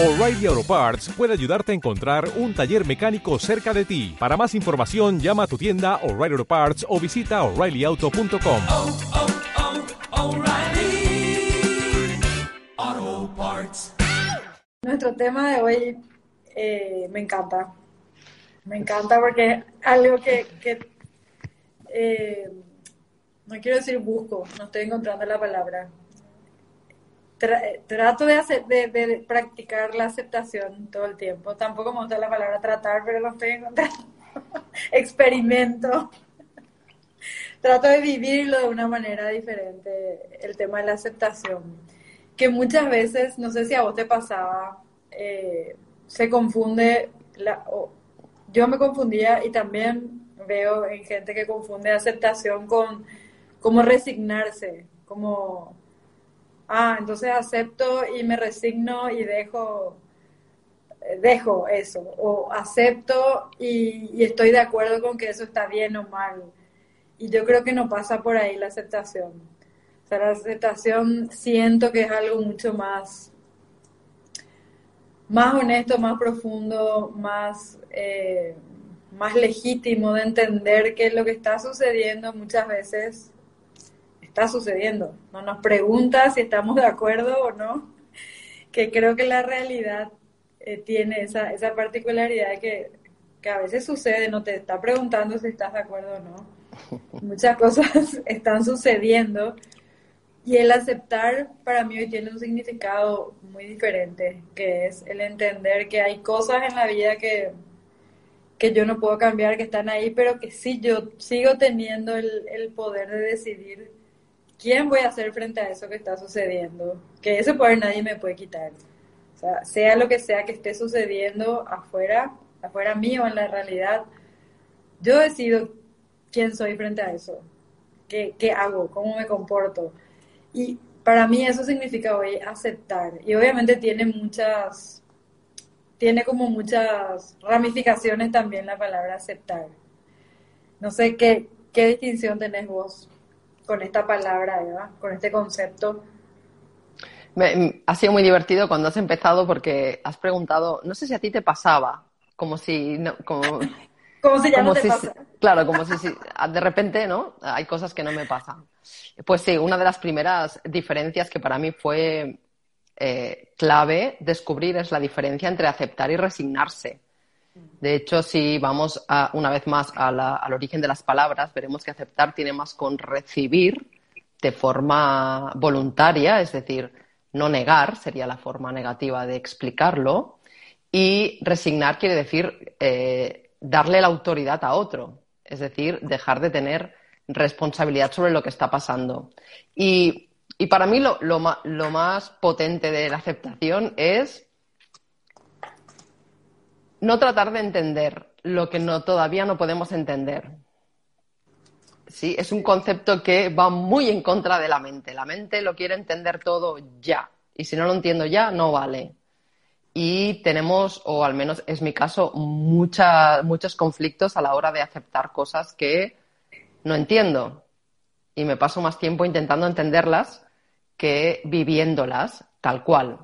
O'Reilly Auto Parts puede ayudarte a encontrar un taller mecánico cerca de ti. Para más información, llama a tu tienda O'Reilly Auto Parts o visita oreillyauto.com. oh, oh, Parts. Nuestro tema de hoy eh, me encanta. Me encanta porque es algo que, que, eh, no quiero decir busco, no estoy encontrando la palabra. Tra- trato de, hacer, de, practicar la aceptación todo el tiempo. Tampoco me gusta la palabra tratar, pero lo estoy encontrando. Experimento. Trato de vivirlo de una manera diferente, el tema de la aceptación. Que muchas veces, no sé si a vos te pasaba, eh, se confunde, la, yo me confundía y también veo en gente que confunde aceptación con como resignarse, como, ah, entonces acepto y me resigno y dejo, dejo eso, o acepto y, y estoy de acuerdo con que eso está bien o mal. Y yo creo que no pasa por ahí la aceptación. O sea, la aceptación siento que es algo mucho más, más honesto, más profundo, más, eh, más legítimo de entender que lo que está sucediendo muchas veces está sucediendo. No nos pregunta si estamos de acuerdo o no, que creo que la realidad eh, tiene esa, esa particularidad que, que a veces sucede, no te está preguntando si estás de acuerdo o no. Muchas cosas están sucediendo y el aceptar para mí hoy tiene un significado muy diferente, que es el entender que hay cosas en la vida que, que yo no puedo cambiar, que están ahí, pero que sí yo sigo teniendo el, el poder de decidir quién voy a hacer frente a eso que está sucediendo, que ese poder nadie me puede quitar. O sea, sea lo que sea que esté sucediendo afuera, afuera mío en la realidad, yo decido quién soy frente a eso, qué, qué hago, cómo me comporto. Y para mí eso significa hoy aceptar. Y obviamente tiene muchas, tiene como muchas ramificaciones también la palabra aceptar. No sé qué, qué distinción tenés vos con esta palabra, Eva, con este concepto. Me- ha sido muy divertido cuando has empezado porque has preguntado, no sé si a ti te pasaba, como si, no, como, Como si ya como no te si- pasa. claro, como si, si- de repente, ¿no? Hay cosas que no me pasan. Pues sí, una de las primeras diferencias que para mí fue eh, clave descubrir es la diferencia entre aceptar y resignarse. De hecho, si vamos una vez más al origen de las palabras, veremos que aceptar tiene más con recibir de forma voluntaria, es decir, no negar sería la forma negativa de explicarlo, y resignar quiere decir eh, darle la autoridad a otro, es decir, dejar de tener responsabilidad sobre lo que está pasando. Y, para mí lo más potente de la aceptación es no tratar de entender lo que no, todavía no podemos entender. Sí, es un concepto que va muy en contra de la mente. La mente lo quiere entender todo ya. Y si no lo entiendo ya, no vale. Y tenemos, o al menos es mi caso, mucha- muchos conflictos a la hora de aceptar cosas que no entiendo. Y me paso más tiempo intentando entenderlas que viviéndolas tal cual.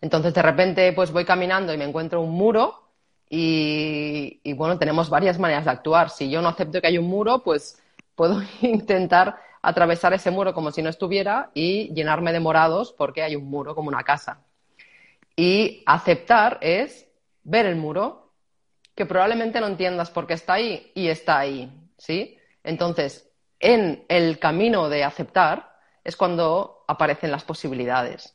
Entonces, de repente, pues voy caminando y me encuentro un muro y, bueno, tenemos varias maneras de actuar. Si yo no acepto que hay un muro, pues puedo intentar atravesar ese muro como si no estuviera y llenarme de morados porque hay un muro como una casa. Y aceptar es ver el muro, que probablemente no entiendas por qué está ahí y está ahí, ¿sí? Entonces, en el camino de aceptar es cuando aparecen las posibilidades.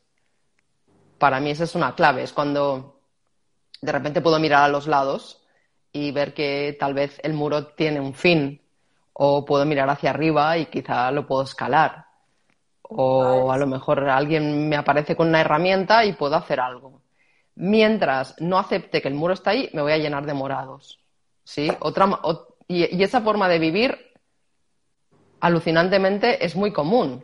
Para mí esa es una clave, es cuando de repente puedo mirar a los lados y ver que tal vez el muro tiene un fin, o puedo mirar hacia arriba y quizá lo puedo escalar, o a lo mejor alguien me aparece con una herramienta y puedo hacer algo. Mientras no acepte que el muro está ahí, me voy a llenar de morados. ¿Sí? Otra, o- y, y esa forma de vivir, alucinantemente, es muy común.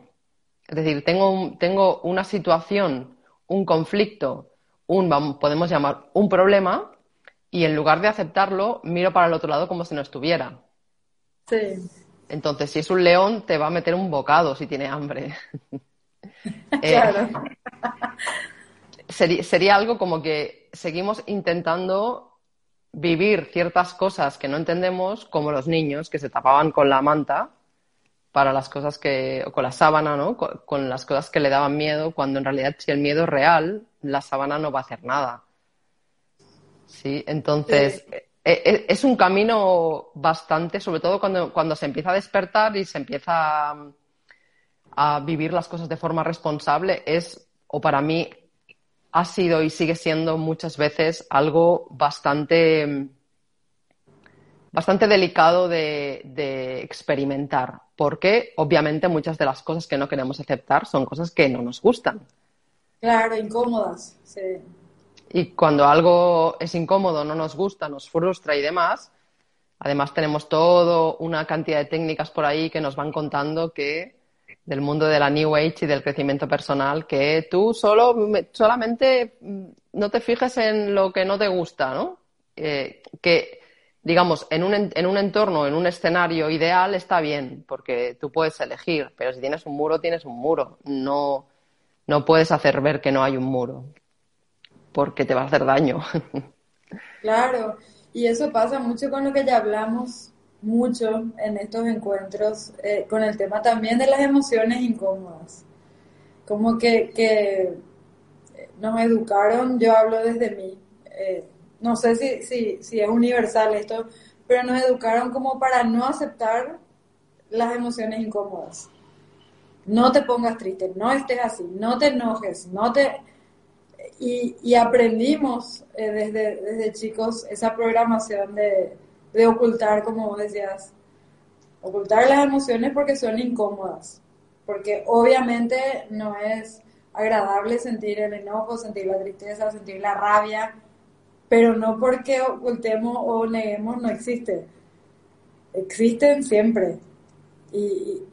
Es decir, tengo, un- tengo una situación, un conflicto, un, podemos llamar, un problema, y en lugar de aceptarlo, miro para el otro lado como si no estuviera. Sí. Entonces, si es un león, te va a meter un bocado si tiene hambre. Eh, Claro. seri- sería algo como que seguimos intentando vivir ciertas cosas que no entendemos, como los niños que se tapaban con la manta para las cosas que, o con la sábana, ¿no? Co- Con, las cosas que le daban miedo, cuando en realidad si el miedo es real, la sábana no va a hacer nada. Sí, entonces Sí. e- e- es un camino bastante, sobre todo cuando, cuando se empieza a despertar y se empieza a, a vivir las cosas de forma responsable, es, o para mí, ha sido y sigue siendo muchas veces algo bastante, bastante delicado de, de experimentar, porque obviamente muchas de las cosas que no queremos aceptar son cosas que no nos gustan. Claro, incómodas. Sí. Y cuando algo es incómodo, no nos gusta, nos frustra y demás, además tenemos todo una cantidad de técnicas por ahí que nos van contando que del mundo de la New Age y del crecimiento personal, que tú solo, solamente mm, no te fijes en lo que no te gusta, ¿no? Eh, que, digamos, en un, en un entorno, en un escenario ideal está bien, porque tú puedes elegir, pero si tienes un muro, tienes un muro. No, no puedes hacer ver que no hay un muro porque te va a hacer daño. Claro, y eso pasa mucho con lo que ya hablamos mucho en estos encuentros, eh, con el tema también de las emociones incómodas. Como que, que nos educaron, yo hablo desde mí, eh, no sé si, si, si es universal esto, pero nos educaron como para no aceptar las emociones incómodas. No te pongas triste, no estés así, no te enojes, no te... Y, y aprendimos eh, desde, desde chicos esa programación de, de ocultar, como decías, ocultar las emociones porque son incómodas, porque obviamente no es agradable sentir el enojo, sentir la tristeza, sentir la rabia, pero no porque ocultemos o neguemos no existe. Existen siempre. Y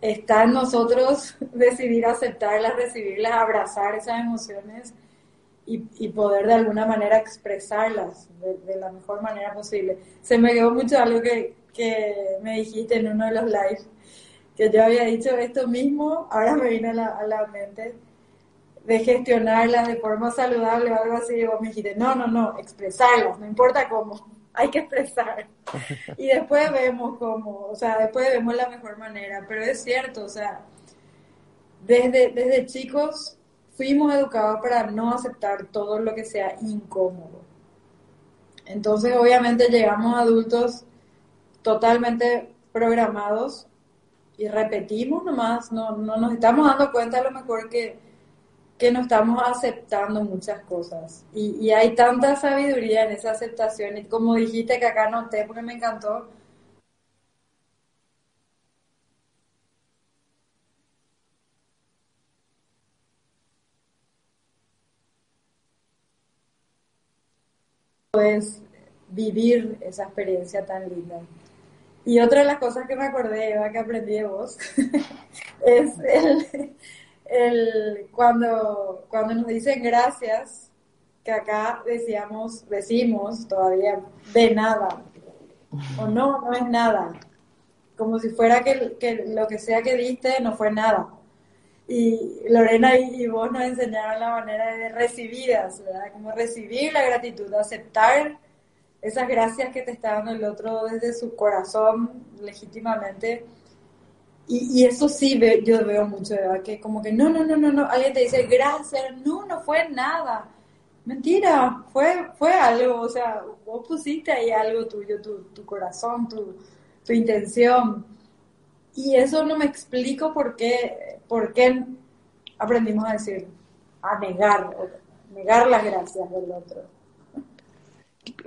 está en nosotros decidir aceptarlas, recibirlas, abrazar esas emociones y, poder de alguna manera expresarlas de, la mejor manera posible. Se me quedó mucho algo que, que me dijiste en uno de los lives, que yo había dicho esto mismo, ahora me viene a la, a la mente, de gestionarlas de forma saludable o algo así, vos me dijiste, no, no, no, expresarlas, no importa cómo, hay que expresar. Y después vemos cómo, o sea, después vemos la mejor manera, pero es cierto, o sea, desde, desde chicos fuimos educados para no aceptar todo lo que sea incómodo. Entonces, obviamente, llegamos adultos totalmente programados y repetimos nomás, no, no nos estamos dando cuenta a lo mejor que, que no estamos aceptando muchas cosas. Y, y, hay tanta sabiduría en esa aceptación. Y como dijiste que acá noté, porque me encantó, puedes vivir esa experiencia tan linda. Y otra de las cosas que me acordé, Eva, que aprendí de vos, es el, el, cuando, cuando nos dicen gracias, que acá decíamos, decimos todavía de nada, o no, no es nada, como si fuera que, que lo que sea que diste no fue nada. Y Lorena y, y vos nos enseñaron la manera de recibirlas, ¿verdad? Como recibir la gratitud, aceptar esas gracias que te está dando el otro desde su corazón, legítimamente. Y, y eso sí ve, yo veo mucho, ¿verdad? Que como que no, no, no, no, no, alguien te dice gracias, no, no fue nada. Mentira, fue, fue algo, o sea, vos pusiste ahí algo tuyo, tu, tu corazón, tu, tu intención. Y eso no me explico por qué, por qué aprendimos a decir, a negar, negar las gracias del otro.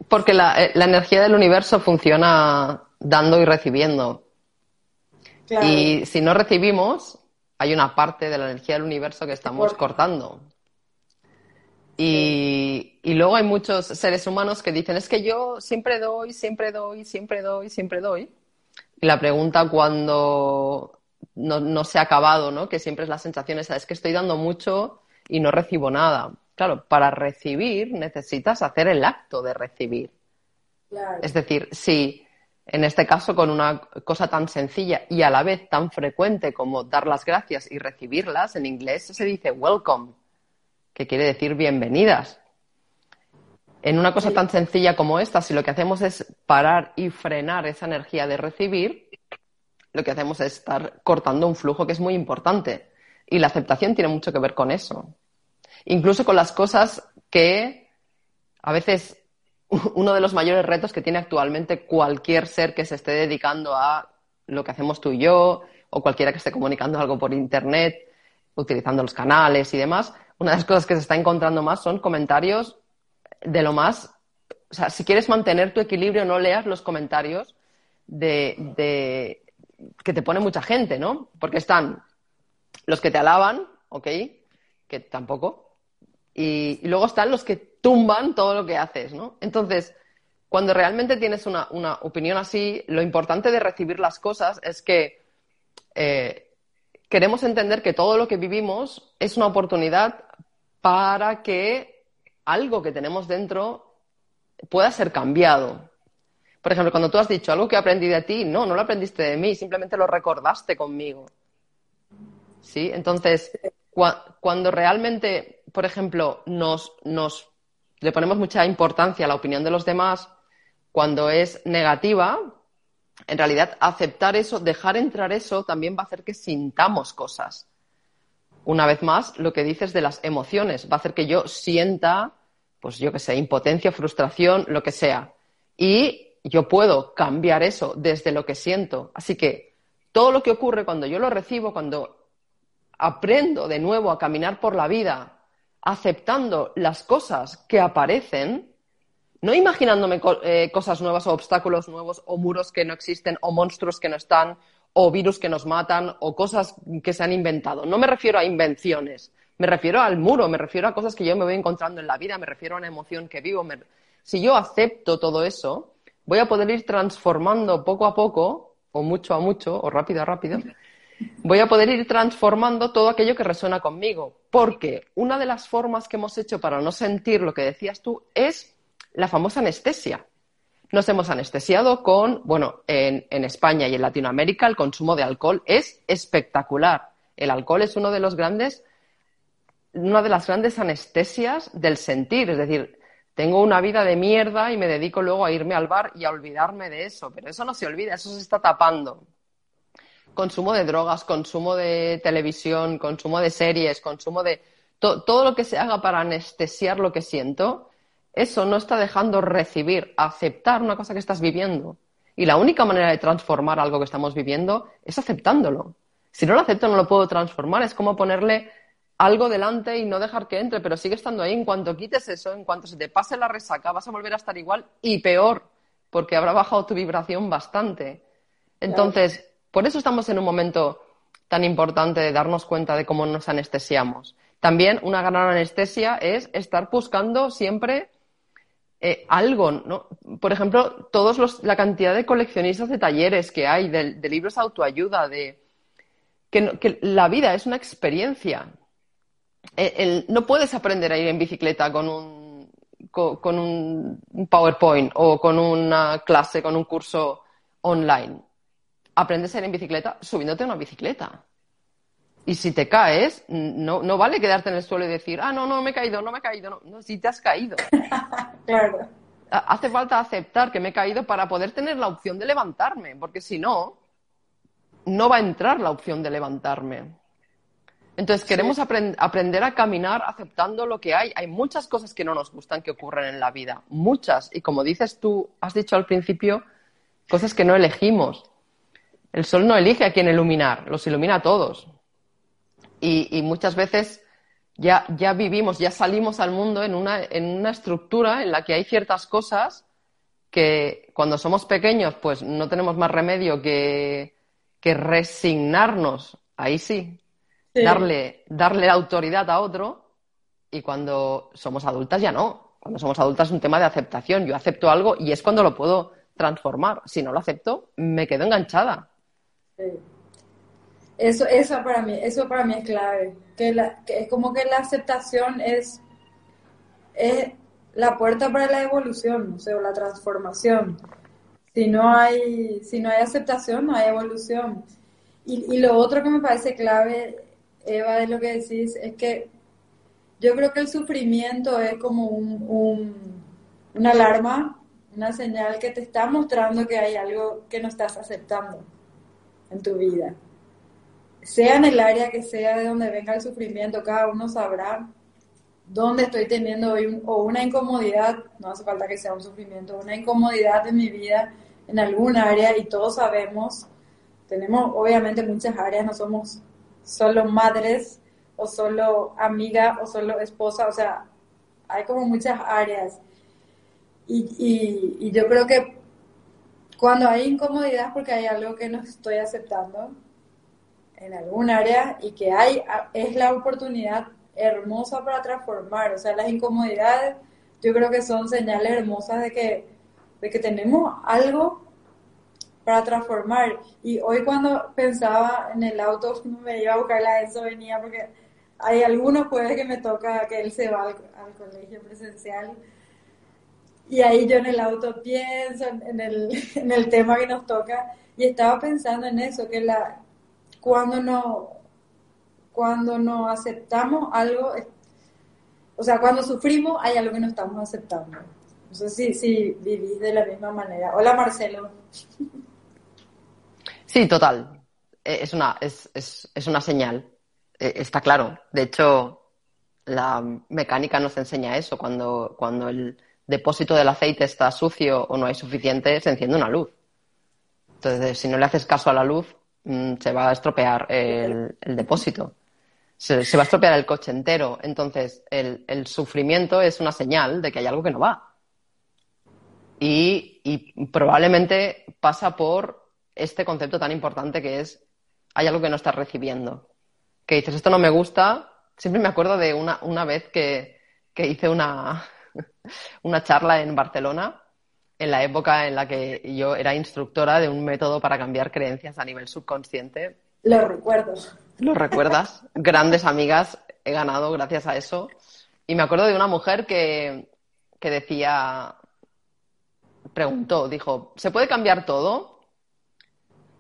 Porque la, la energía del universo funciona dando y recibiendo. Claro. Y si no recibimos, hay una parte de la energía del universo que estamos cortando. Y, y, luego hay muchos seres humanos que dicen, es que yo siempre doy, siempre doy, siempre doy, siempre doy. Y la pregunta cuando no, no se ha acabado, ¿no? Que siempre es la sensación esa, es que estoy dando mucho y no recibo nada. Claro, para recibir necesitas hacer el acto de recibir. Claro. Es decir, si en este caso con una cosa tan sencilla y a la vez tan frecuente como dar las gracias y recibirlas, en inglés se dice welcome. que quiere decir bienvenidas. En una cosa tan sencilla como esta, si lo que hacemos es parar y frenar esa energía de recibir, lo que hacemos es estar cortando un flujo que es muy importante. Y la aceptación tiene mucho que ver con eso. Incluso con las cosas que a veces uno de los mayores retos que tiene actualmente cualquier ser que se esté dedicando a lo que hacemos tú y yo, o cualquiera que esté comunicando algo por Internet, utilizando los canales y demás, una de las cosas que se está encontrando más son comentarios de lo más... O sea, si quieres mantener tu equilibrio, no leas los comentarios de, de que te pone mucha gente, ¿no? Porque están los que te alaban, ¿ok? Que tampoco. Y, y luego están los que tumban todo lo que haces, ¿no? Entonces, cuando realmente tienes una, una opinión así, lo importante de recibir las cosas es que eh, queremos entender que todo lo que vivimos es una oportunidad para que algo que tenemos dentro pueda ser cambiado. Por ejemplo, cuando tú has dicho algo que aprendí de ti, no, no lo aprendiste de mí, simplemente lo recordaste conmigo. ¿Sí? Entonces, cuando realmente, por ejemplo, nos, nos le ponemos mucha importancia a la opinión de los demás, cuando es negativa, en realidad aceptar eso, dejar entrar eso, también va a hacer que sintamos cosas. Una vez más, lo que dices de las emociones, va a hacer que yo sienta, pues yo que sé, impotencia, frustración, lo que sea. Y yo puedo cambiar eso desde lo que siento. Así que todo lo que ocurre cuando yo lo recibo, cuando aprendo de nuevo a caminar por la vida, aceptando las cosas que aparecen, no imaginándome eh, cosas nuevas o obstáculos nuevos o muros que no existen o monstruos que no están o virus que nos matan o cosas que se han inventado. No me refiero a invenciones, me refiero al muro, me refiero a cosas que yo me voy encontrando en la vida, me refiero a una emoción que vivo. Si yo acepto todo eso, voy a poder ir transformando poco a poco, o mucho a mucho, o rápido a rápido, voy a poder ir transformando todo aquello que resuena conmigo. Porque una de las formas que hemos hecho para no sentir lo que decías tú es la famosa anestesia. Nos hemos anestesiado con, bueno, en, España y en Latinoamérica el consumo de alcohol es espectacular. El alcohol es uno de los grandes, una de las grandes anestesias del sentir. Es decir, tengo una vida de mierda y me dedico luego a irme al bar y a olvidarme de eso. Pero eso no se olvida, eso se está tapando. Consumo de drogas, consumo de televisión, consumo de series, consumo de todo lo que se haga para anestesiar lo que siento eso no está dejando recibir, aceptar una cosa que estás viviendo. Y la única manera de transformar algo que estamos viviendo es aceptándolo. Si no lo acepto, no lo puedo transformar. Es como ponerle algo delante y no dejar que entre, pero sigue estando ahí. En cuanto quites eso, en cuanto se te pase la resaca, vas a volver a estar igual y peor, porque habrá bajado tu vibración bastante. Entonces, por eso estamos en un momento tan importante de darnos cuenta de cómo nos anestesiamos. También una gran anestesia es estar buscando siempre eh, algo, ¿no? Por ejemplo, todos los, la cantidad de coleccionistas de talleres que hay, de, libros de autoayuda, de que, la vida es una experiencia. Eh, no puedes aprender a ir en bicicleta con un, con un PowerPoint o con una clase, con un curso online. Aprendes a ir en bicicleta subiéndote a una bicicleta. Y si te caes, no, no vale quedarte en el suelo y decir, ah, no, no me he caído, no me he caído. No, no si te has caído. claro. Hace falta aceptar que me he caído para poder tener la opción de levantarme, porque si no, no va a entrar la opción de levantarme. Entonces, queremos aprender a caminar aceptando lo que hay. Hay muchas cosas que no nos gustan que ocurren en la vida, muchas. Y como dices tú, has dicho al principio, cosas que no elegimos. El sol no elige a quién iluminar, los ilumina a todos y, muchas veces ya, ya, vivimos, ya salimos al mundo en una, en una estructura en la que hay ciertas cosas que cuando somos pequeños pues no tenemos más remedio que, que resignarnos, ahí sí, Darle, darle autoridad a otro y cuando somos adultas ya no. Cuando somos adultas es un tema de aceptación. Yo acepto algo y es cuando lo puedo transformar. Si no lo acepto, me quedo enganchada. Eso, eso, para mí, eso para mí es clave. Que, es como que la aceptación es, es la puerta para la evolución, o sea, la transformación. Si no hay, si no hay aceptación, no hay evolución. Y, lo otro que me parece clave, Eva, de lo que decís, es que yo creo que el sufrimiento es como un, una alarma, una señal que te está mostrando que hay algo que no estás aceptando en tu vida. Sea en el área que sea de donde venga el sufrimiento, cada uno sabrá dónde estoy teniendo hoy un, o una incomodidad, no hace falta que sea un sufrimiento, una incomodidad en mi vida en algún área y todos sabemos, tenemos obviamente muchas áreas, no somos solo madres o solo amiga o solo esposa, o sea, hay como muchas áreas. Y, y, y yo creo que cuando hay incomodidad porque hay algo que no estoy aceptando en algún área y que hay, es la oportunidad hermosa para transformar, o sea, las incomodidades yo creo que son señales hermosas de que, de que tenemos algo para transformar. Y hoy cuando pensaba en el auto, me iba a buscar la eso venía porque hay algunos jueves que me toca que él se va al, colegio presencial. Y ahí yo en el auto pienso en el, en el tema que nos toca y estaba pensando en eso, que la cuando no cuando no aceptamos algo, o sea, cuando sufrimos hay algo que no estamos aceptando. No sé si, si vivís de la misma manera. Hola Marcelo. Sí, total. Eh, es una, es, es, es una señal. Eh, está claro. De hecho, la mecánica nos enseña eso. Cuando, cuando el depósito del aceite está sucio o no hay suficiente, se enciende una luz. Entonces, si no le haces caso a la luz, mm, se va a estropear el, el depósito. Se, se, va a estropear el coche entero. Entonces, el, el, sufrimiento es una señal de que hay algo que no va. Y, y probablemente pasa por este concepto tan importante que es hay algo que no estás recibiendo. Que dices, esto no me gusta. Siempre me acuerdo de una, una vez que, que hice una, una charla en Barcelona, en la época en la que yo era instructora de un método para cambiar creencias a nivel subconsciente. Lo recuerdo. ¿Lo recuerdas? Grandes amigas he ganado gracias a eso. Y me acuerdo de una mujer que, que decía, preguntó, dijo, ¿se puede cambiar todo?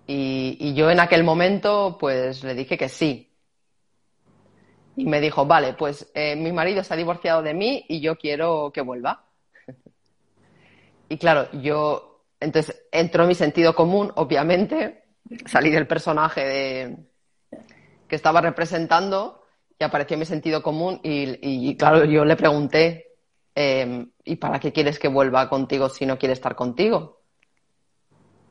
Y, y, yo en aquel momento, pues le dije que sí. Y me dijo, vale, pues eh, mi marido se ha divorciado de mí y yo quiero que vuelva. y claro, yo, entonces entró mi sentido común, obviamente, salí del personaje que estaba representando y apareció mi sentido común y, claro, yo le pregunté, eh, ¿y para qué quieres que vuelva contigo si no quiere estar contigo?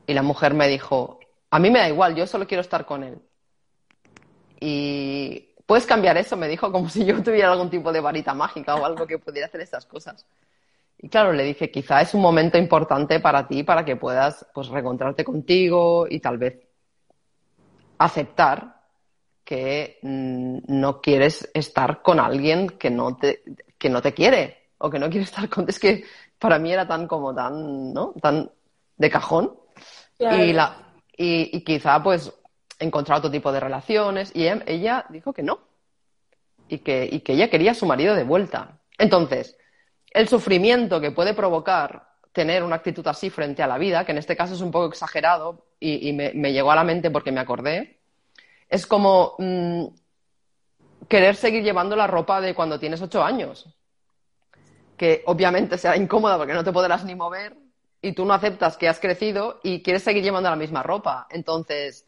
Y la mujer me dijo, a mí me da igual, yo solo quiero estar con él. Y puedes cambiar eso, me dijo, como si yo tuviera algún tipo de varita mágica o algo que pudiera hacer estas cosas. Y claro, le dije, quizá es un momento importante para ti, para que puedas pues reencontrarte contigo y tal vez aceptar que mmm, no quieres estar con alguien que no te, que no te quiere o que no quiere estar con... Es que para mí era tan como tan, ¿no? Tan de cajón. Claro. Y la, y, y, quizá pues encontrar otro tipo de relaciones y ella, ella dijo que no y que, y que ella quería a su marido de vuelta. Entonces, el sufrimiento que puede provocar tener una actitud así frente a la vida, que en este caso es un poco exagerado y, me, llegó a la mente porque me acordé, es como mmm, querer seguir llevando la ropa de cuando tienes ocho años, que obviamente será incómoda porque no te podrás ni mover, y tú no aceptas que has crecido y quieres seguir llevando la misma ropa. Entonces,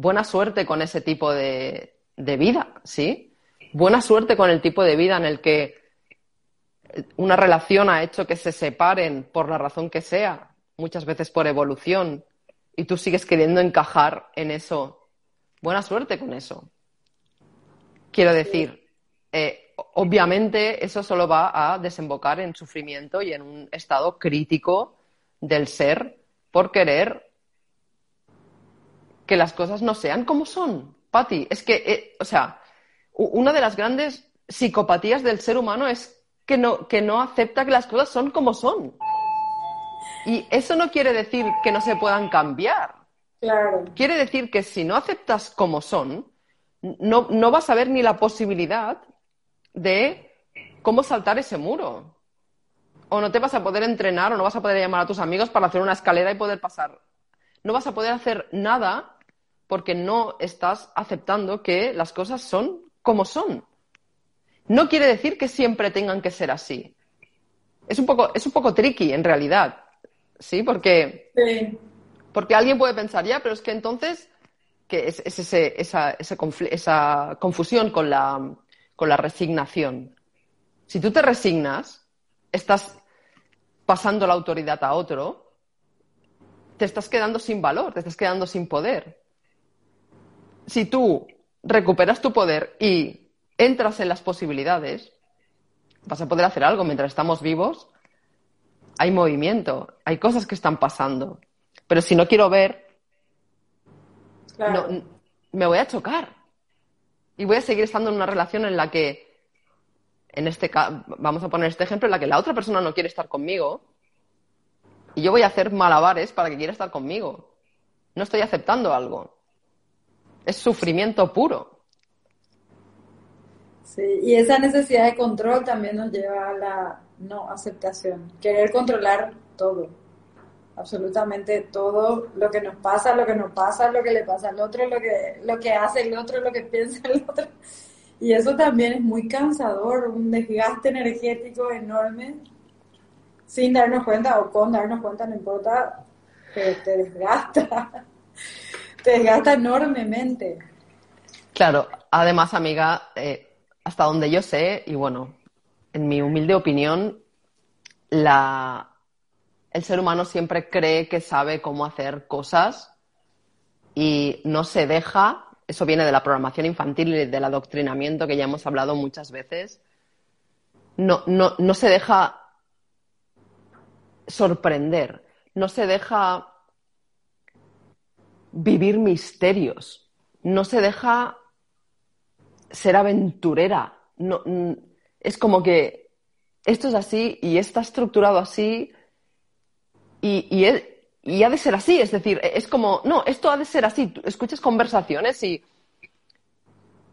buena suerte con ese tipo de, de, vida, ¿sí? Buena suerte con el tipo de vida en el que una relación ha hecho que se separen por la razón que sea, muchas veces por evolución, y tú sigues queriendo encajar en eso. Buena suerte con eso. Quiero decir, eh, obviamente eso solo va a desembocar en sufrimiento y en un estado crítico del ser por querer que las cosas no sean como son. Patti, es que, eh, o sea, una de las grandes psicopatías del ser humano es que no, que no acepta que las cosas son como son. Y eso no quiere decir que no se puedan cambiar. Claro. Quiere decir que si no aceptas como son, no, no vas a ver ni la posibilidad de cómo saltar ese muro o no te vas a poder entrenar o no vas a poder llamar a tus amigos para hacer una escalera y poder pasar. No vas a poder hacer nada porque no estás aceptando que las cosas son como son. no quiere decir que siempre tengan que ser así. Es un poco, es un poco tricky en realidad, ¿sí? Porque, Sí. porque alguien puede pensar, ya, pero es que entonces, que es, es ese- esa, ese esa confusión con la, con la resignación. Si tú te resignas, estás pasando la autoridad a otro, te estás quedando sin valor, te estás quedando sin poder. Si tú recuperas tu poder y entras en las posibilidades, vas a poder hacer algo mientras estamos vivos. Hay movimiento, hay cosas que están pasando. Pero si no quiero ver, Claro. no, me voy a chocar. Y voy a seguir estando en una relación en la que, en este vamos a poner este ejemplo, en la que la otra persona no quiere estar conmigo. Y yo voy a hacer malabares para que quiera estar conmigo. No estoy aceptando algo. Es sufrimiento puro. Sí, y esa necesidad de control también nos lleva a la no aceptación, querer controlar todo, absolutamente todo lo que nos pasa, lo que nos pasa, lo que le pasa al otro, lo que, lo que hace el otro, lo que piensa el otro. Y eso también es muy cansador, un desgaste energético enorme, sin darnos cuenta o con darnos cuenta, no importa, pero te desgasta, te desgasta enormemente. Claro, además, amiga, eh, hasta donde yo sé, y bueno, en mi humilde opinión, la, el ser humano siempre cree que sabe cómo hacer cosas y no se deja, eso viene de la programación infantil y del adoctrinamiento que ya hemos hablado muchas veces, no, no, no se deja sorprender, no se deja vivir misterios, no se deja ser aventurera. No, es como que esto es así y está estructurado así y, y, y ha de ser así. Es decir, es como, no, esto ha de ser así. Tú escuchas conversaciones y,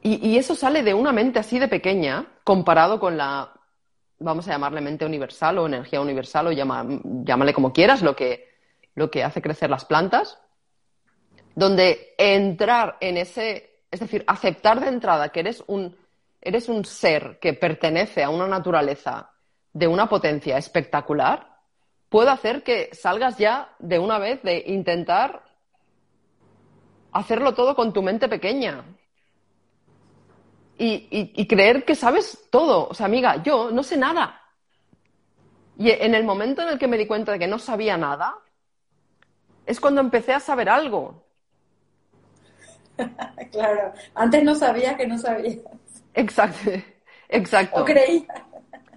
y, y eso sale de una mente así de pequeña comparado con la, vamos a llamarle mente universal o energía universal o llama- llámale como quieras, lo que, lo que hace crecer las plantas donde entrar en ese, es decir, aceptar de entrada que eres un, eres un ser que pertenece a una naturaleza de una potencia espectacular, puede hacer que salgas ya de una vez de intentar hacerlo todo con tu mente pequeña. Y, y- y creer que sabes todo. O sea, amiga, yo no sé nada. Y en el momento en el que me di cuenta de que no sabía nada, es cuando empecé a saber algo. Claro, antes no sabía que no sabía, Exacto, exacto. o creía.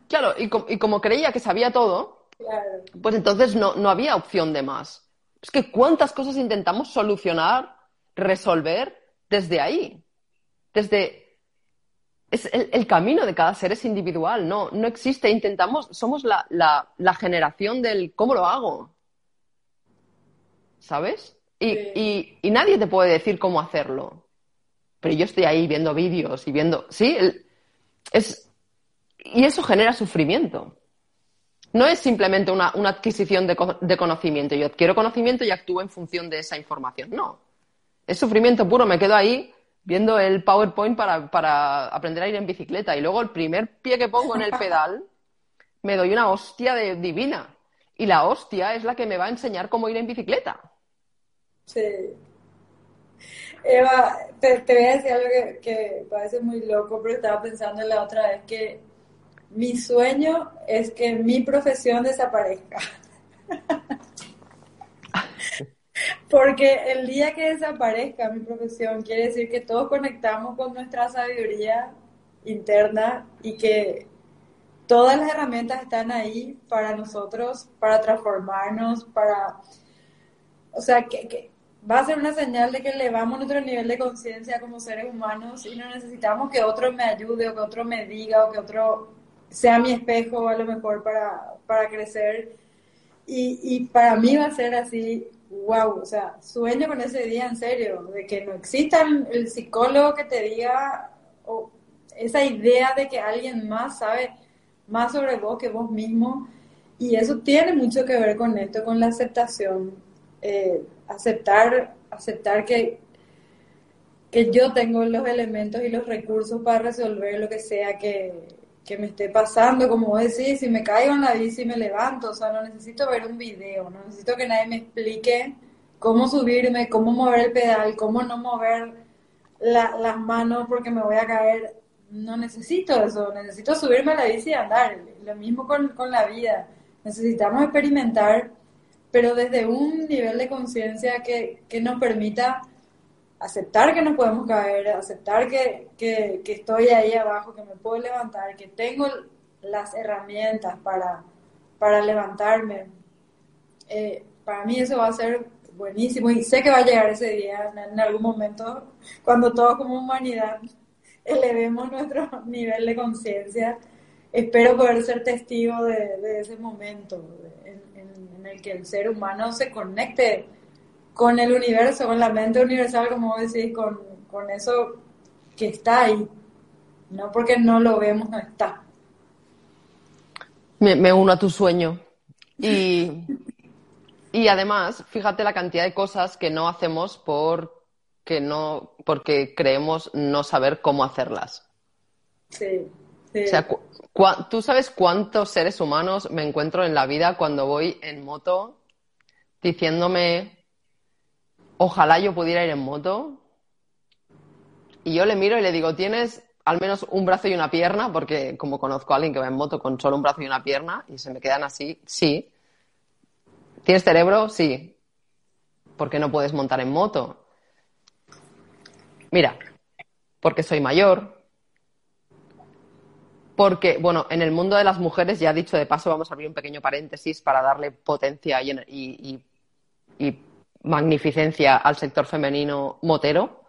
Claro, y, com- y como creía que sabía todo, Claro, pues entonces no, no había opción de más. Es que cuántas cosas intentamos solucionar, resolver desde ahí. Desde. Es el, el camino de cada ser es individual, no, no existe. Intentamos, somos la, la, la generación del cómo lo hago. ¿Sabes? Y, y, y nadie te puede decir cómo hacerlo. Pero yo estoy ahí viendo vídeos y viendo. Sí, el- es, y eso genera sufrimiento. No es simplemente una, una adquisición de, de conocimiento. Yo adquiero conocimiento y actúo en función de esa información. No. Es sufrimiento puro. Me quedo ahí viendo el PowerPoint para, para aprender a ir en bicicleta. Y luego el primer pie que pongo en el pedal, me doy una hostia de divina. Y la hostia es la que me va a enseñar cómo ir en bicicleta. Sí. Eva, te, voy a decir algo que, que parece muy loco, pero estaba pensando la otra vez que mi sueño es que mi profesión desaparezca. Porque el día que desaparezca mi profesión quiere decir que todos conectamos con nuestra sabiduría interna y que todas las herramientas están ahí para nosotros, para transformarnos, para... O sea, que, que va a ser una señal de que elevamos nuestro nivel de conciencia como seres humanos y no necesitamos que otro me ayude o que otro me diga o que otro sea mi espejo a lo mejor para, para crecer. Y, y para mí va a ser así, wow, o sea, sueño con ese día en serio, de que no exista el, el psicólogo que te diga, o esa idea de que alguien más sabe más sobre vos que vos mismo. Y eso tiene mucho que ver con esto, con la aceptación. Eh, aceptar, aceptar que, que yo tengo los elementos y los recursos para resolver lo que sea que, que me esté pasando, como vos decís, si me caigo en la bici me levanto, o sea, no necesito ver un video, no necesito que nadie me explique cómo subirme, cómo mover el pedal, cómo no mover la- las manos porque me voy a caer. No necesito eso, necesito subirme a la bici y andar. Lo mismo con, con la vida. Necesitamos experimentar, pero desde un nivel de conciencia que, que nos permita aceptar que nos podemos caer, aceptar que, que, estoy ahí abajo, que me puedo levantar, que tengo las herramientas para, para levantarme. Eh, para mí eso va a ser buenísimo y sé que va a llegar ese día en, algún momento cuando todos como humanidad elevemos nuestro nivel de conciencia. Espero poder ser testigo de, ese momento en, el que el ser humano se conecte con el universo, con la mente universal, como vos decís, con, con eso que está ahí. No porque no lo vemos, no está. Me, me uno a tu sueño. Y, y además, fíjate la cantidad de cosas que no hacemos porque, no, porque creemos no saber cómo hacerlas. Sí, O sea, ¿tú sabes cuántos seres humanos me encuentro en la vida cuando voy en moto diciéndome, ojalá yo pudiera ir en moto? Y yo le miro y le digo, ¿tienes al menos un brazo y una pierna? Porque como conozco a alguien que va en moto con solo un brazo y una pierna y se me quedan así, sí. ¿Tienes cerebro? Sí. ¿Por qué no puedes montar en moto? Mira, porque soy mayor, porque, bueno, en el mundo de las mujeres, ya dicho de paso, vamos a abrir un pequeño paréntesis para darle potencia y, magnificencia al sector femenino motero.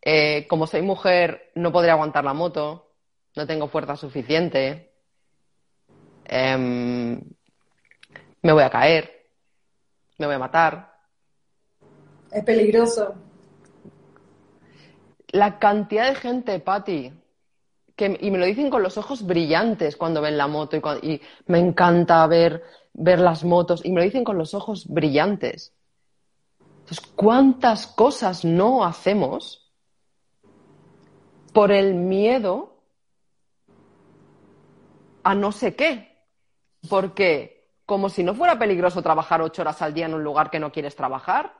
Eh, como soy mujer, no podré aguantar la moto, no tengo fuerza suficiente, em, me voy a caer, me voy a matar. Es peligroso. La cantidad de gente, Patti, que, y me lo dicen con los ojos brillantes cuando ven la moto y, y me encanta ver, ver las motos y me lo dicen con los ojos brillantes. Entonces, ¿cuántas cosas no hacemos por el miedo a no sé qué? Porque como si no fuera peligroso trabajar ocho horas al día en un lugar que no quieres trabajar,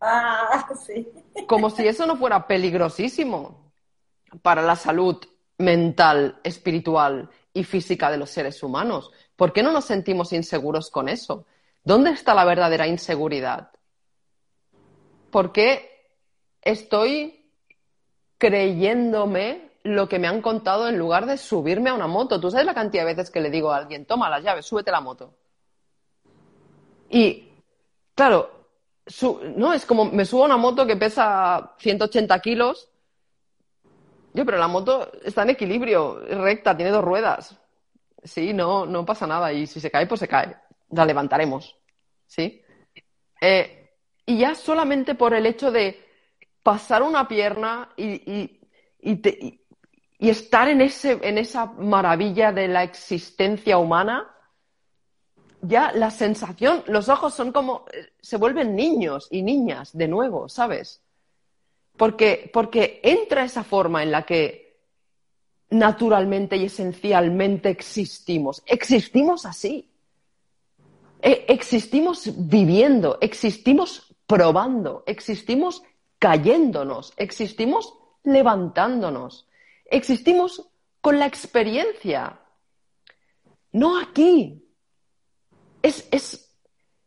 Ah, sí. como si eso no fuera peligrosísimo para la salud mental, espiritual y física de los seres humanos. ¿Por qué no nos sentimos inseguros con eso? ¿Dónde está la verdadera inseguridad? ¿Por qué estoy creyéndome lo que me han contado en lugar de subirme a una moto? ¿Tú sabes la cantidad de veces que le digo a alguien, toma las llaves, súbete la moto? Y, claro, no, es como me subo a una moto que pesa 180 kilos. Yo, pero la moto está en equilibrio, recta, tiene dos ruedas. Sí, no, no pasa nada. Y si se cae, pues se cae. La levantaremos. ¿Sí? Eh, y ya solamente por el hecho de pasar una pierna y- y estar en, ese, en esa maravilla de la existencia humana, ya la sensación, los ojos son como, eh, se vuelven niños y niñas de nuevo, ¿sabes? Porque, porque entra esa forma en la que naturalmente y esencialmente existimos. Existimos así. E- existimos viviendo, existimos probando, existimos cayéndonos, existimos levantándonos, existimos con la experiencia. No aquí, es, es,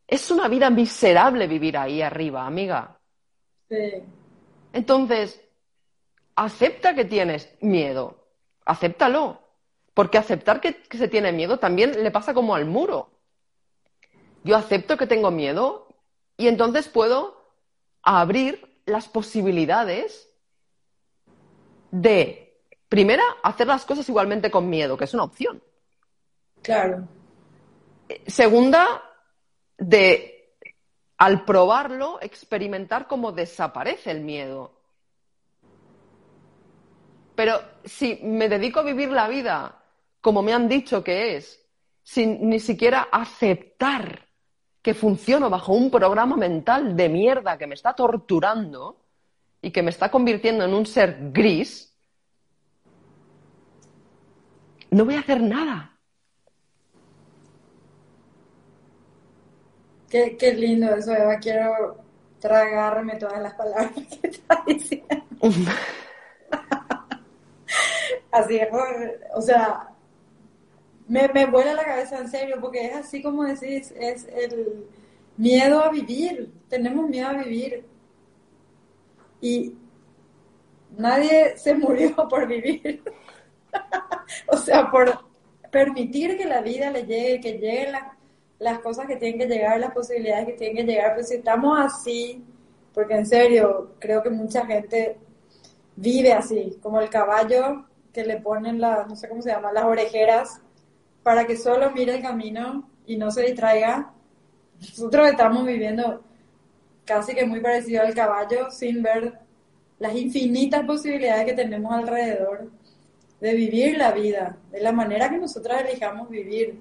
es una vida miserable vivir ahí arriba, amiga. Sí. Entonces, acepta que tienes miedo, acéptalo, porque aceptar que, que se tiene miedo también le pasa como al muro. Yo acepto que tengo miedo y entonces puedo abrir las posibilidades de, primera, hacer las cosas igualmente con miedo, que es una opción. Claro. Segunda, de al probarlo, experimentar cómo desaparece el miedo. Pero si me dedico a vivir la vida como me han dicho que es, sin ni siquiera aceptar que funciono bajo un programa mental de mierda que me está torturando, y que me está convirtiendo en un ser gris, no voy a hacer nada. Qué, qué lindo eso, Eva. Quiero tragarme todas las palabras que estás diciendo. así es, o sea, me, me vuela la cabeza en serio, porque es así como decís, es el miedo a vivir, tenemos miedo a vivir. Y nadie se murió por vivir. o sea, por permitir que la vida le llegue, que lleguen las, las cosas que tienen que llegar, las posibilidades que tienen que llegar. Pero si estamos así, porque en serio, creo que mucha gente vive así, como el caballo que le ponen las, no sé cómo se llama, las orejeras, para que solo mire el camino y no se distraiga. Nosotros estamos viviendo casi que muy parecido al caballo sin ver las infinitas posibilidades que tenemos alrededor de vivir la vida, de la manera que nosotros elijamos vivir.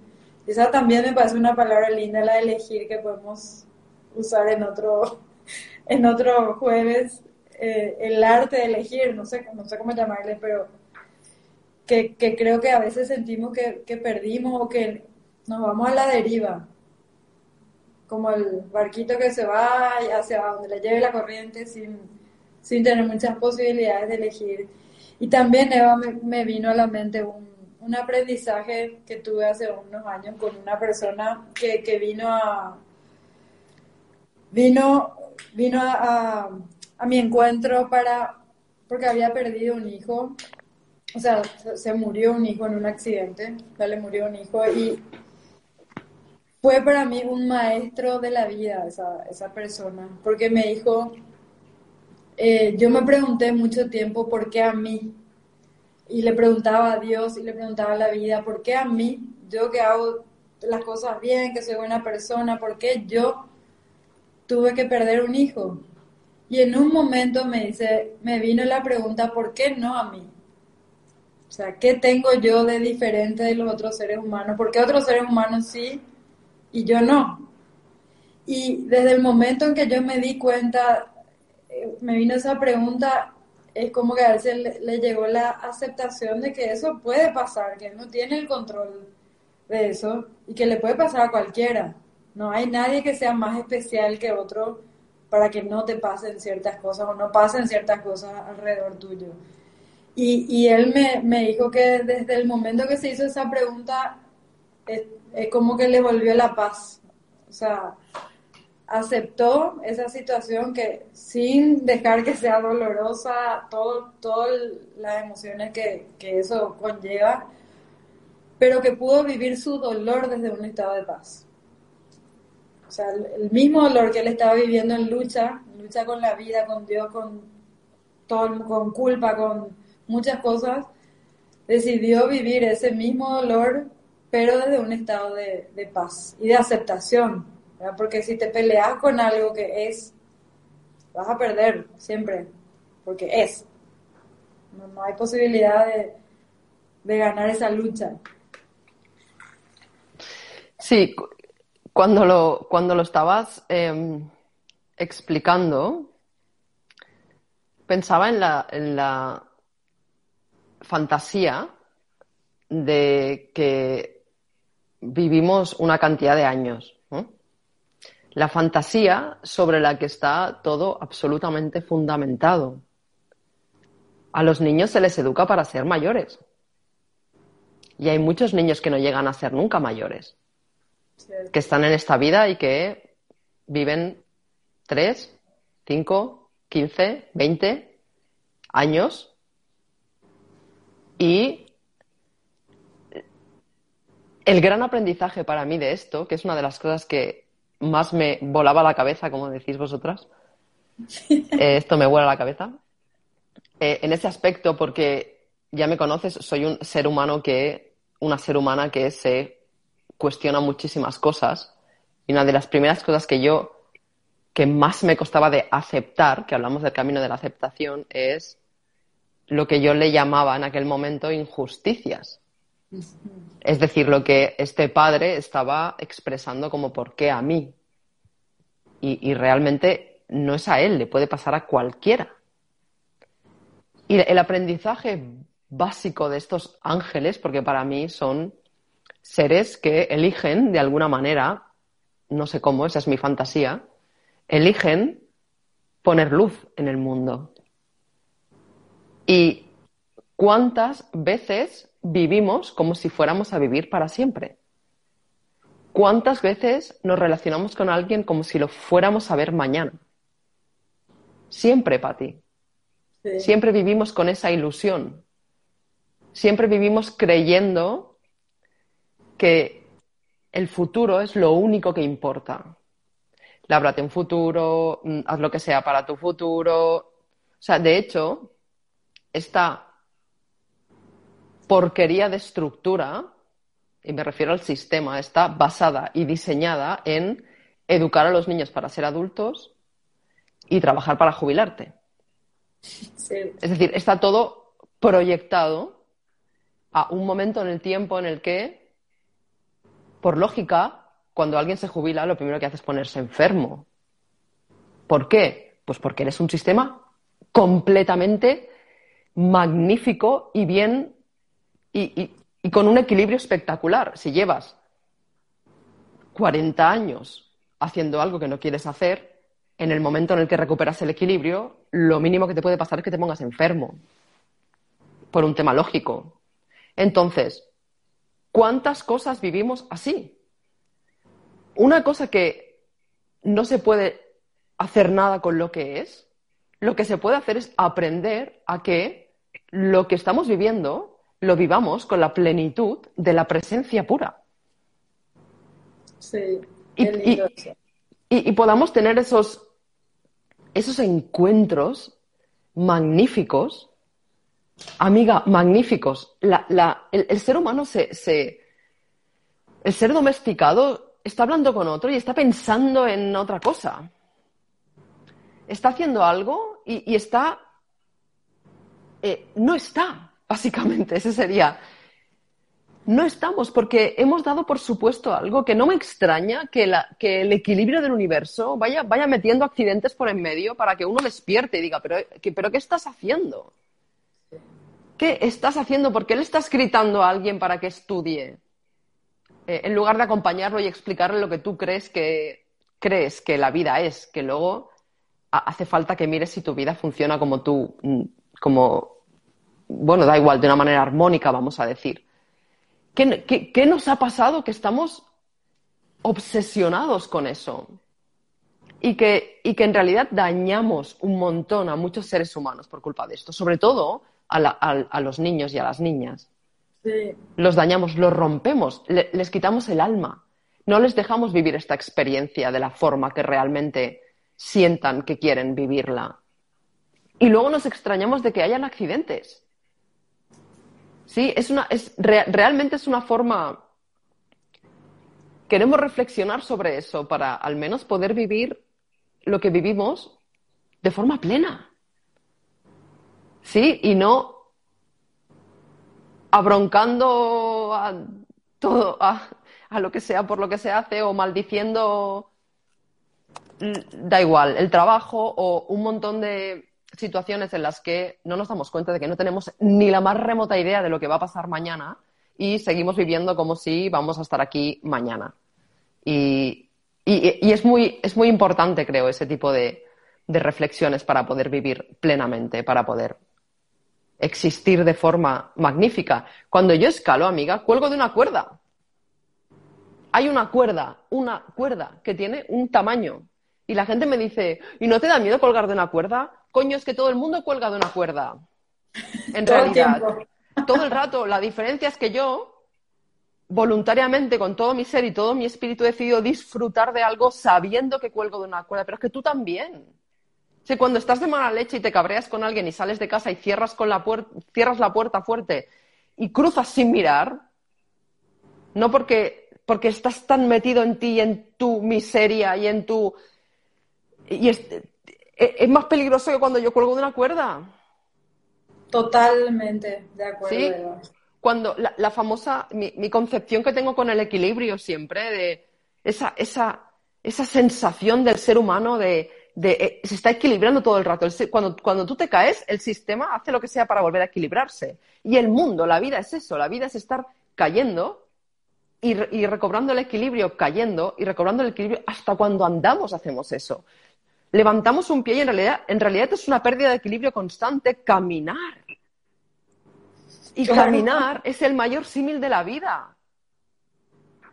Esa también me parece una palabra linda, la de elegir, que podemos usar en otro, en otro jueves, eh, el arte de elegir, no sé, no sé cómo llamarle, pero que, que creo que a veces sentimos que, que perdimos o que nos vamos a la deriva, como el barquito que se va hacia donde le lleve la corriente sin, sin tener muchas posibilidades de elegir. Y también, Eva, me, me vino a la mente un, un, aprendizaje que tuve hace unos años con una persona que, que vino a vino vino a, a, mi encuentro para porque había perdido un hijo o sea se murió un hijo en un accidente le murió un hijo y fue para mí un maestro de la vida esa, esa persona porque me dijo eh, yo me pregunté mucho tiempo por qué a mí. Y le preguntaba a Dios y le preguntaba a la vida, ¿por qué a mí? Yo que hago las cosas bien, que soy buena persona, ¿por qué yo tuve que perder un hijo? Y en un momento me dice, me vino la pregunta, ¿por qué no a mí? O sea, ¿qué tengo yo de diferente de los otros seres humanos? ¿Por qué otros seres humanos sí y yo no? Y desde el momento en que yo me di cuenta me vino esa pregunta, es como que a veces le, le, llegó la aceptación de que eso puede pasar, que él no tiene el control de eso y que le puede pasar a cualquiera. No hay nadie que sea más especial que otro para que no te pasen ciertas cosas o no pasen ciertas cosas alrededor tuyo. Y, y él me, me, dijo que desde el momento que se hizo esa pregunta, es como que le volvió la paz. O sea, aceptó esa situación que sin dejar que sea dolorosa, todo, todas las emociones que, que, eso conlleva, pero que pudo vivir su dolor desde un estado de paz. O sea, el, mismo dolor que él estaba viviendo en lucha, lucha con la vida, con Dios, con, todo, con culpa, con muchas cosas, decidió vivir ese mismo dolor, pero desde un estado de, de paz y de aceptación Porque si te peleas con algo que es, vas a perder siempre, porque es. No, no hay posibilidad de, de, ganar esa lucha. Sí, cuando lo, cuando lo estabas eh, explicando, pensaba en la, en la fantasía de que vivimos una cantidad de años la fantasía sobre la que está todo absolutamente fundamentado. A los niños se les educa para ser mayores. Y hay muchos niños que no llegan a ser nunca mayores, sí. que están en esta vida y que viven 3, 5, 15, 20 años y el gran aprendizaje para mí de esto, que es una de las cosas que más me volaba la cabeza, como decís vosotras. Eh, esto me vuela la cabeza. Eh, en ese aspecto, porque ya me conoces, soy un ser humano que, una ser humana que se cuestiona muchísimas cosas. Y una de las primeras cosas que yo, que más me costaba de aceptar, que hablamos del camino de la aceptación, es lo que yo le llamaba en aquel momento injusticias. Es decir, lo que este padre estaba expresando como por qué a mí. Y, realmente no es a él, le puede pasar a cualquiera. Y el aprendizaje básico de estos ángeles, porque para mí son seres que eligen de alguna manera, no sé cómo, esa es mi fantasía, eligen poner luz en el mundo. ¿Y cuántas veces vivimos como si fuéramos a vivir para siempre? ¿Cuántas veces nos relacionamos con alguien como si lo fuéramos a ver mañana? Siempre, Pati. Sí. Siempre vivimos con esa ilusión. Siempre vivimos creyendo que el futuro es lo único que importa. Lábrate un futuro, mm, haz lo que sea para tu futuro. O sea, de hecho, esta porquería de estructura, y me refiero al sistema, está basada y diseñada en educar a los niños para ser adultos y trabajar para jubilarte. Sí, Es decir, está todo proyectado a un momento en el tiempo en el que, por lógica, cuando alguien se jubila, lo primero que hace es ponerse enfermo. ¿Por qué? Pues porque eres un sistema completamente magnífico y bien y, con un equilibrio espectacular. Si llevas 40 años haciendo algo que no quieres hacer, en el momento en el que recuperas el equilibrio, lo mínimo que te puede pasar es que te pongas enfermo por un tema lógico. Entonces, ¿cuántas cosas vivimos así? Una cosa que no se puede hacer nada con lo que es, lo que se puede hacer es aprender a que lo que estamos viviendo lo vivamos con la plenitud de la presencia pura. sí. Y- y- eso. y, y podamos tener esos, esos encuentros magníficos, amiga, magníficos. La- la- el, el ser humano se, se- el ser domesticado está hablando con otro y está pensando en otra cosa. Está haciendo algo y, y está, eh, no está, básicamente, ese sería. No estamos porque hemos dado por supuesto algo que no me extraña que, el equilibrio del universo vaya, metiendo accidentes por en medio para que uno despierte y diga, pero, ¿qué- pero ¿qué estás haciendo? ¿Qué estás haciendo? ¿Por qué le estás gritando a alguien para que estudie? Eh, en lugar de acompañarlo y explicarle lo que tú crees que crees que la vida es, que luego ha- hace falta que mires si tu vida funciona como tú, mm, como, bueno, da igual, de una manera armónica, vamos a decir. ¿Qué, qué- qué nos ha pasado que estamos obsesionados con eso? Y que, y que en realidad dañamos un montón a muchos seres humanos por culpa de esto, sobre todo a, la- a- a los niños y a las niñas. Sí, Los dañamos, los rompemos, le- les quitamos el alma. No les dejamos vivir esta experiencia de la forma que realmente sientan que quieren vivirla. Y luego nos extrañamos de que hayan accidentes. Sí, es una, es, re- realmente es una forma. Queremos reflexionar sobre eso para al menos poder vivir lo que vivimos de forma plena. Sí, y no abroncando a todo, a, a lo que sea por lo que se hace o maldiciendo, mm, da igual, el trabajo o un montón de situaciones en las que no nos damos cuenta de que no tenemos ni la más remota idea de lo que va a pasar mañana y seguimos viviendo como si vamos a estar aquí mañana. Y, es, muy, es muy importante, creo, ese tipo de reflexiones para poder vivir plenamente, para poder existir de forma magnífica. Cuando yo escalo, amiga, cuelgo de una cuerda. Hay una cuerda, una cuerda que tiene un tamaño. Y la gente me dice, ¿y no te da miedo colgar de una cuerda? Coño, es que todo el mundo cuelga de una cuerda. En Todo realidad, todo el rato. La diferencia es que yo, voluntariamente, con todo mi ser y todo mi espíritu, he decidido disfrutar de algo sabiendo que cuelgo de una cuerda. Pero es que tú también. Si cuando estás de mala leche y te cabreas con alguien y sales de casa y cierras, con la cierras la puerta fuerte y cruzas sin mirar, no porque, porque estás tan metido en ti y en tu miseria y en tu... Y es- es más peligroso que cuando yo cuelgo de una cuerda. totalmente de acuerdo. Sí. Cuando la, la famosa, mi, mi concepción que tengo con el equilibrio siempre, de esa, esa, esa sensación del ser humano de de, eh, se está equilibrando todo el rato. Cuando, cuando tú te caes, el sistema hace lo que sea para volver a equilibrarse. Y el mundo, la vida es eso, la vida es estar cayendo y, y recobrando el equilibrio, cayendo y recobrando el equilibrio. Hasta cuando andamos hacemos eso. Levantamos un pie y en realidad, en realidad es una pérdida de equilibrio constante caminar. Y caminar es el mayor símil de la vida.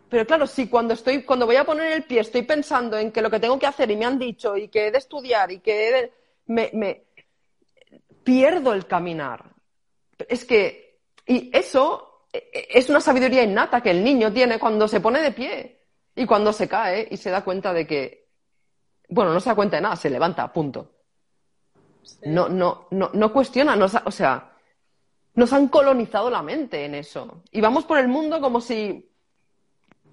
Pero claro, si cuando estoy, cuando voy a poner el pie estoy pensando en que lo que tengo que hacer y me han dicho y que he de estudiar y que he de- me, me- pierdo el caminar. Es que, y eso eh, eh, es una sabiduría innata que el niño tiene cuando se pone de pie y cuando se cae y se da cuenta de que, bueno, no se da cuenta de nada, se levanta, punto. Sí. No, no, no, no cuestiona, ha- o sea, nos han colonizado la mente en eso. Y vamos por el mundo como si,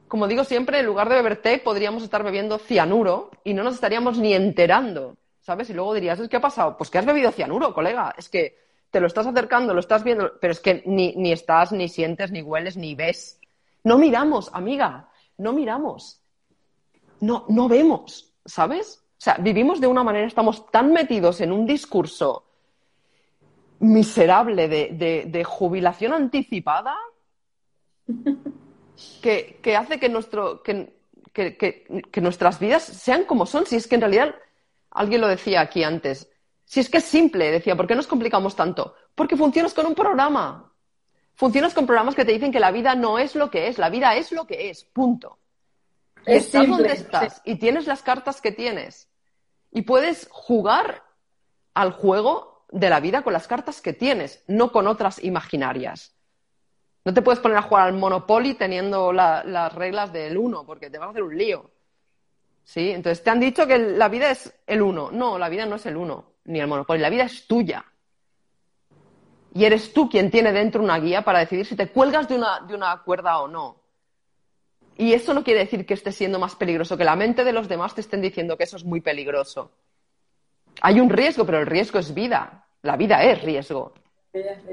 como digo siempre, en lugar de beber té, podríamos estar bebiendo cianuro y no nos estaríamos ni enterando, ¿sabes? Y luego dirías, ¿qué ha pasado? Pues que has bebido cianuro, colega. Es que te lo estás acercando, lo estás viendo, pero es que ni, ni estás, ni sientes, ni hueles, ni ves. No miramos, amiga, no miramos. No, no vemos, ¿sabes? O sea, vivimos de una manera, estamos tan metidos en un discurso miserable de, de- de jubilación anticipada que, que hace que, nuestro, que, que- que- que nuestras vidas sean como son. Si es que en realidad, alguien lo decía aquí antes, si es que es simple, decía, ¿por qué nos complicamos tanto? Porque funcionas con un programa. Funcionas con programas que te dicen que la vida no es lo que es, la vida es lo que es, punto. Es estás simple, donde estás y tienes las cartas que tienes. Y puedes jugar al juego de la vida con las cartas que tienes, no con otras imaginarias. No te puedes poner a jugar al Monopoly teniendo la- las reglas del uno, porque te vas a hacer un lío. ¿Sí? Entonces te han dicho que la vida es el uno. No, la vida no es el uno, ni el Monopoly. La vida es tuya. Y eres tú quien tiene dentro una guía para decidir si te cuelgas de una, de una cuerda o no. Y eso no quiere decir que esté siendo más peligroso, que la mente de los demás te estén diciendo que eso es muy peligroso. Hay un riesgo, pero el riesgo es vida. La vida es riesgo.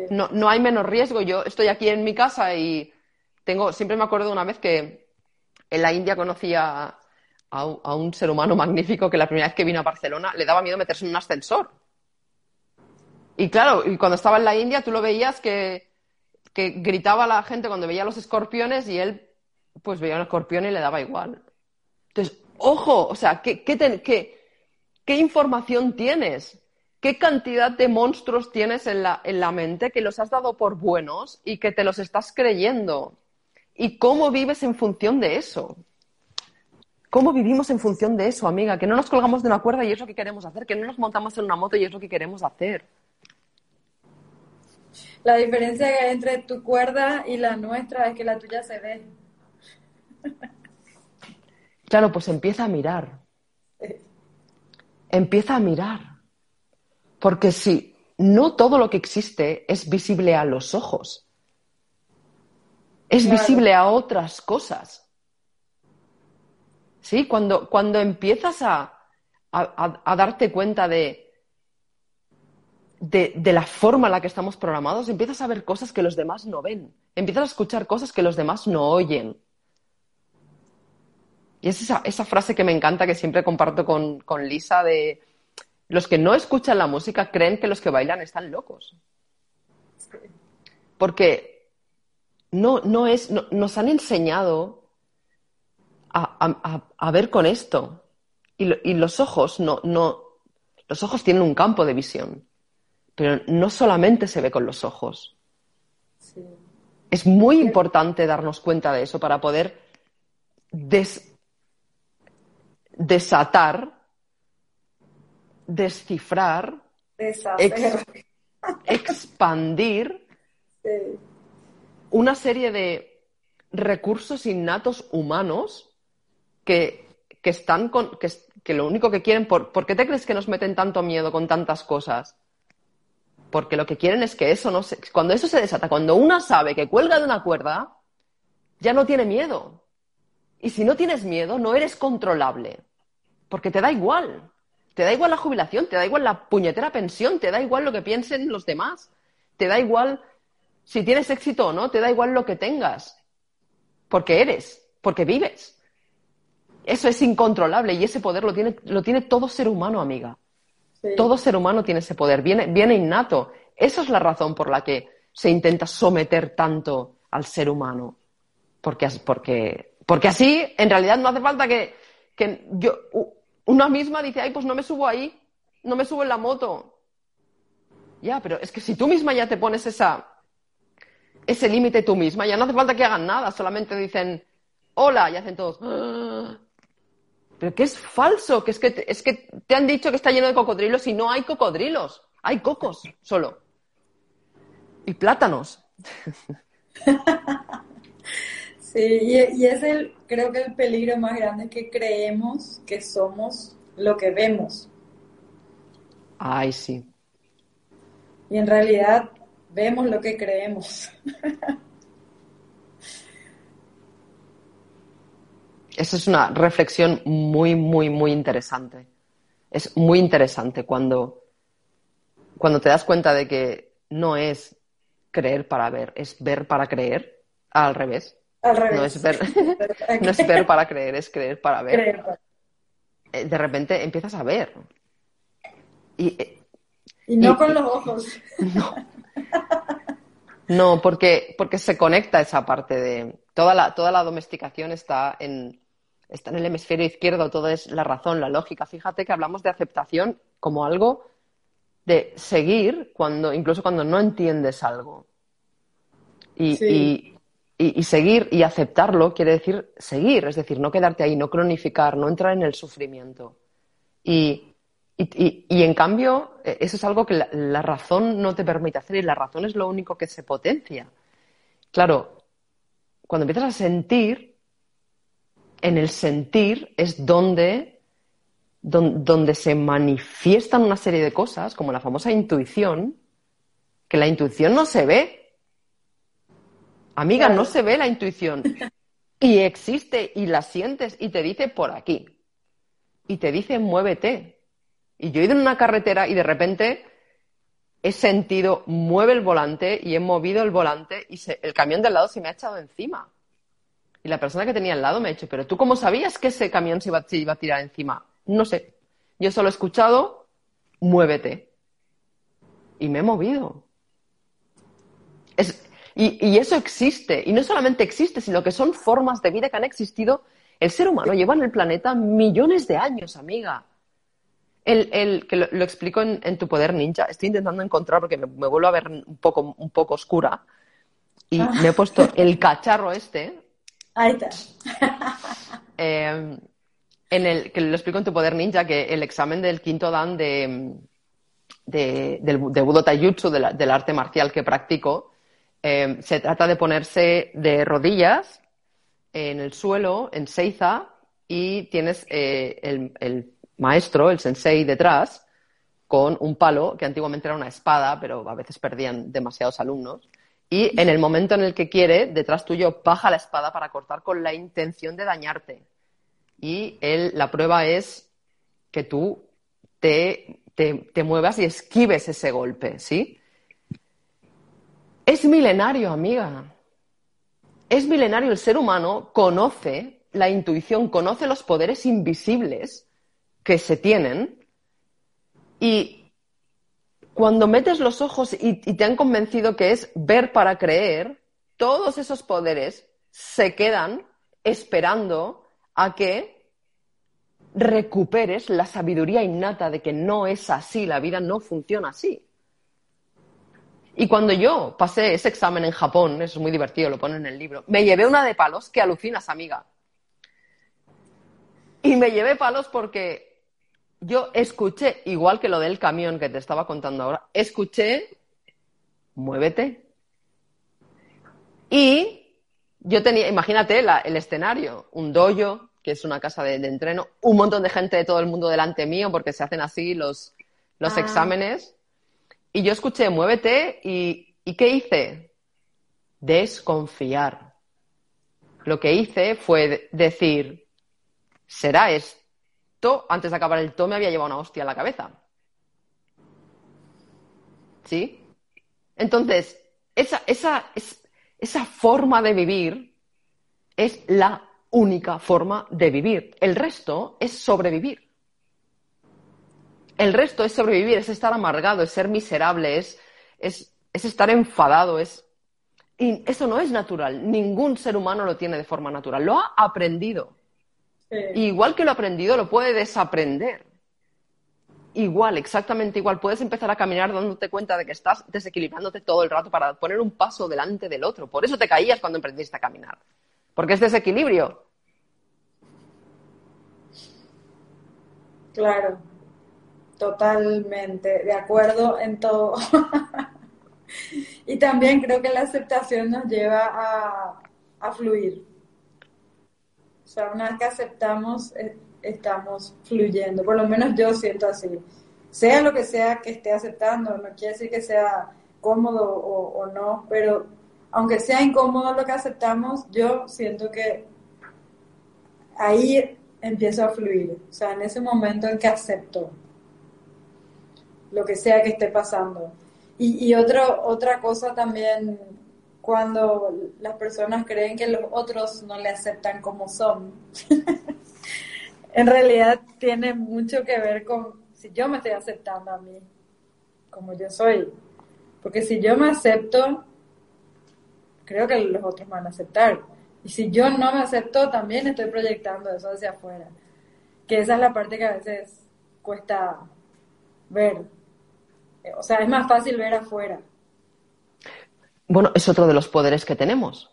No, no hay menos riesgo. Yo estoy aquí en mi casa y tengo, siempre me acuerdo de una vez que en la India conocí a, a un, a ser humano magnífico que la primera vez que vino a Barcelona le daba miedo meterse en un ascensor. Y claro, y cuando estaba en la India tú lo veías que, gritaba a la gente cuando veía los escorpiones y él pues veía un escorpión y le daba igual. Entonces, ojo, o sea, ¿qué, información tienes? ¿Qué cantidad de monstruos tienes en la, en la mente que los has dado por buenos y que te los estás creyendo? ¿Y cómo vives en función de eso? ¿Cómo vivimos en función de eso, amiga? Que no nos colgamos de una cuerda y es lo que queremos hacer, que no nos montamos en una moto y es lo que queremos hacer. La diferencia entre tu cuerda y la nuestra es que la tuya se ve. Claro, pues empieza a mirar. Empieza a mirar. Porque si no todo lo que existe es visible a los ojos, es Claro. visible a otras cosas. ¿Sí? Cuando, cuando empiezas a, a- darte cuenta de, de, de la forma en la que estamos programados, empiezas a ver cosas que los demás no ven. Empiezas a escuchar cosas que los demás no oyen. Y es esa, esa frase que me encanta, que siempre comparto con, con Lisa, de los que no escuchan la música creen que los que bailan están locos. Porque no, no es, no- nos han enseñado a, a- ver con esto. Y, lo- y los ojos no, no, los ojos tienen un campo de visión. Pero no solamente se ve con los ojos. Sí. Es muy importante darnos cuenta de eso para poder des- desatar, descifrar, expandir Sí. una serie de recursos innatos humanos que, que están con, que, que lo único que quieren, por, ¿por qué te crees que nos meten tanto miedo con tantas cosas? Porque lo que quieren es que eso no se, cuando eso se desata, cuando una sabe que cuelga de una cuerda, ya no tiene miedo. Y si no tienes miedo, no eres controlable. Porque te da igual. Te da igual la jubilación, te da igual la puñetera pensión, te da igual lo que piensen los demás. Te da igual si tienes éxito o no, te da igual lo que tengas. Porque eres, porque vives. Eso es incontrolable y ese poder lo tiene, lo tiene todo ser humano, amiga. Sí. Todo ser humano tiene ese poder, viene, viene innato. Esa es la razón por la que se intenta someter tanto al ser humano. Porque, porque, porque así, en realidad, no hace falta que, que yo, una misma dice, ay, pues no me subo ahí, no me subo en la moto. Ya, pero es que si tú misma ya te pones esa, ese límite tú misma, ya no hace falta que hagan nada, solamente dicen, hola, y hacen todos, "Ah". pero que es falso, que es que, es que te han dicho que está lleno de cocodrilos y no hay cocodrilos, hay cocos solo. Y plátanos. Sí, y, y es el, creo que el peligro más grande que creemos que somos lo que vemos. Ay, sí. Y en realidad vemos lo que creemos. Esa es una reflexión muy, muy, muy interesante. Es muy interesante cuando, cuando te das cuenta de que no es creer para ver, es ver para creer, al revés. Al revés. No es ver, no es ver para creer, es creer para ver. Creer. Eh, De repente empiezas a ver. Y, eh, Y no Y- con los ojos. No, porque, porque se conecta esa parte de. Toda la, toda la domesticación está en, está en el hemisferio izquierdo, todo es la razón, la lógica. Fíjate que hablamos de aceptación como algo de seguir cuando, incluso cuando no entiendes algo. Y, Sí. Y- seguir y aceptarlo quiere decir seguir, es decir, no quedarte ahí, no cronificar, no entrar en el sufrimiento. Y, y- y- en cambio, eh, eso es algo que la, razón no te permite hacer y la razón es lo único que se potencia. Claro, cuando empiezas a sentir, en el sentir es donde, don- donde se manifiestan una serie de cosas, como la famosa intuición, que la intuición no se ve. Amiga, Claro. no se ve la intuición. Y existe y la sientes y te dice por aquí. Y te dice muévete. Y yo he ido en una carretera y de repente he sentido mueve el volante y he movido el volante y se- el camión de al lado se me ha echado encima. Y la persona que tenía al lado me ha dicho, pero tú cómo sabías que ese camión se iba, se iba a tirar encima? No sé. Yo solo he escuchado muévete. Y me he movido. Es- y, y eso existe. Y no solamente existe, sino que son formas de vida que han existido. El ser humano lleva en el planeta millones de años, amiga. El, el- que lo, lo explico en, en tu poder ninja. Estoy intentando encontrar porque me, me vuelvo a ver un poco, un poco oscura. Y me he puesto el cacharro este, Ahí está. eh, en el que lo explico en tu poder ninja, que el examen del quinto dan de, de, del, de Budo Taijutsu, de la- del arte marcial que practico, eh, se trata de ponerse de rodillas en el suelo, en seiza, y tienes eh, el, el maestro, el sensei, detrás, con un palo, que antiguamente era una espada, pero a veces perdían demasiados alumnos. Y en el momento en el que quiere, detrás tuyo baja la espada para cortar con la intención de dañarte. Y él, la prueba es que tú te, te, te muevas y esquives ese golpe, ¿sí? Es milenario, amiga. Es milenario. El ser humano conoce la intuición, conoce los poderes invisibles que se tienen y cuando metes los ojos y, te han convencido que es ver para creer, todos esos poderes se quedan esperando a que recuperes la sabiduría innata de que no es así, la vida no funciona así. Y cuando yo pasé ese examen en Japón, eso es muy divertido, lo pone en el libro, me llevé una de palos que alucinas, amiga. Y me llevé palos porque yo escuché, igual que lo del camión que te estaba contando ahora, escuché, muévete. Y yo tenía, imagínate la- el escenario, un dojo, que es una casa de, de entreno, un montón de gente de todo el mundo delante mío, porque se hacen así los, los Ah. exámenes. Y yo escuché, muévete, y, ¿y qué hice? Desconfiar. Lo que hice fue de- decir, ¿será esto? Antes de acabar el to me había llevado una hostia en la cabeza. ¿Sí? Entonces, esa, esa, es- esa forma de vivir es la única forma de vivir. El resto es sobrevivir. El resto es sobrevivir, es estar amargado, es ser miserable, es, es, es estar enfadado, es... Y eso no es natural. Ningún ser humano lo tiene de forma natural. Lo ha aprendido. Sí. Y igual que lo ha aprendido, lo puede desaprender. Igual, exactamente igual. Puedes empezar a caminar dándote cuenta de que estás desequilibrándote todo el rato para poner un paso delante del otro. Por eso te caías cuando emprendiste a caminar. Porque es desequilibrio. Claro, totalmente, de acuerdo en todo. y también creo que la aceptación nos lleva a, a fluir. O sea, una vez que aceptamos, eh, estamos fluyendo. Por lo menos yo siento así. Sea lo que sea que esté aceptando, no quiere decir que sea cómodo o, o no, pero aunque sea incómodo lo que aceptamos, yo siento que ahí empiezo a fluir. O sea, en ese momento en que acepto lo que sea que esté pasando. Y, y otro, otra cosa también, cuando las personas creen que los otros no le aceptan como son, en realidad tiene mucho que ver con si yo me estoy aceptando a mí, como yo soy. Porque si yo me acepto, creo que los otros me van a aceptar. Y si yo no me acepto, también estoy proyectando eso hacia afuera. Que esa es la parte que a veces cuesta ver. O sea, es más fácil ver afuera. Bueno, es otro de los poderes que tenemos.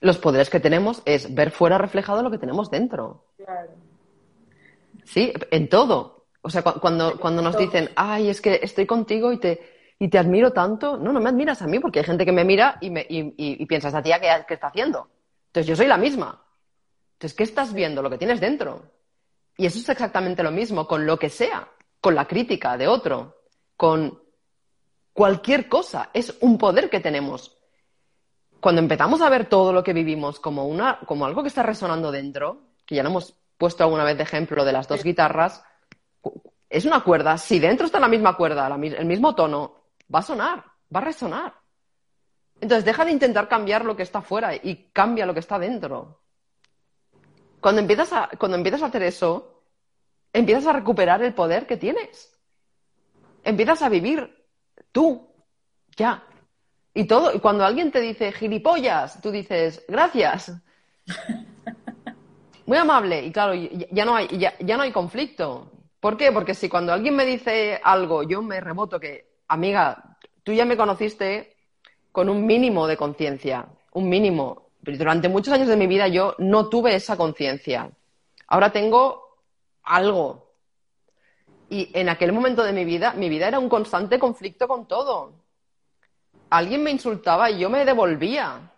Los poderes que tenemos es ver fuera reflejado lo que tenemos dentro. Claro. Sí, en todo. O sea, cu- cuando, cuando nos dicen, ay, es que estoy contigo y te, y te admiro tanto. No, no me admiras a mí porque hay gente que me mira y, me, y, y- y piensa, esta tía, ¿qué, qué está haciendo? Entonces yo soy la misma. Entonces, ¿qué estás viendo? Lo que tienes dentro. Y eso es exactamente lo mismo con lo que sea, con la crítica de otro, con cualquier cosa. Es un poder que tenemos. Cuando empezamos a ver todo lo que vivimos como, una, como algo que está resonando dentro, que ya lo hemos puesto alguna vez de ejemplo de las dos guitarras, es una cuerda. Si dentro está la misma cuerda, la el mismo tono, va a sonar, va a resonar. Entonces deja de intentar cambiar lo que está fuera y cambia lo que está dentro. Cuando empiezas a, cuando empiezas a hacer eso, empiezas a recuperar el poder que tienes. Empiezas a vivir tú, ya. Y todo, y cuando alguien te dice gilipollas, tú dices gracias. Muy amable. Y claro, ya, ya no hay, ya, ya no hay conflicto. ¿Por qué? Porque si cuando alguien me dice algo, yo me reboto que, amiga, tú ya me conociste con un mínimo de conciencia, un mínimo. Pero durante muchos años de mi vida yo no tuve esa conciencia. Ahora tengo algo. Y en aquel momento de mi vida, mi vida era un constante conflicto con todo. Alguien me insultaba y yo me devolvía.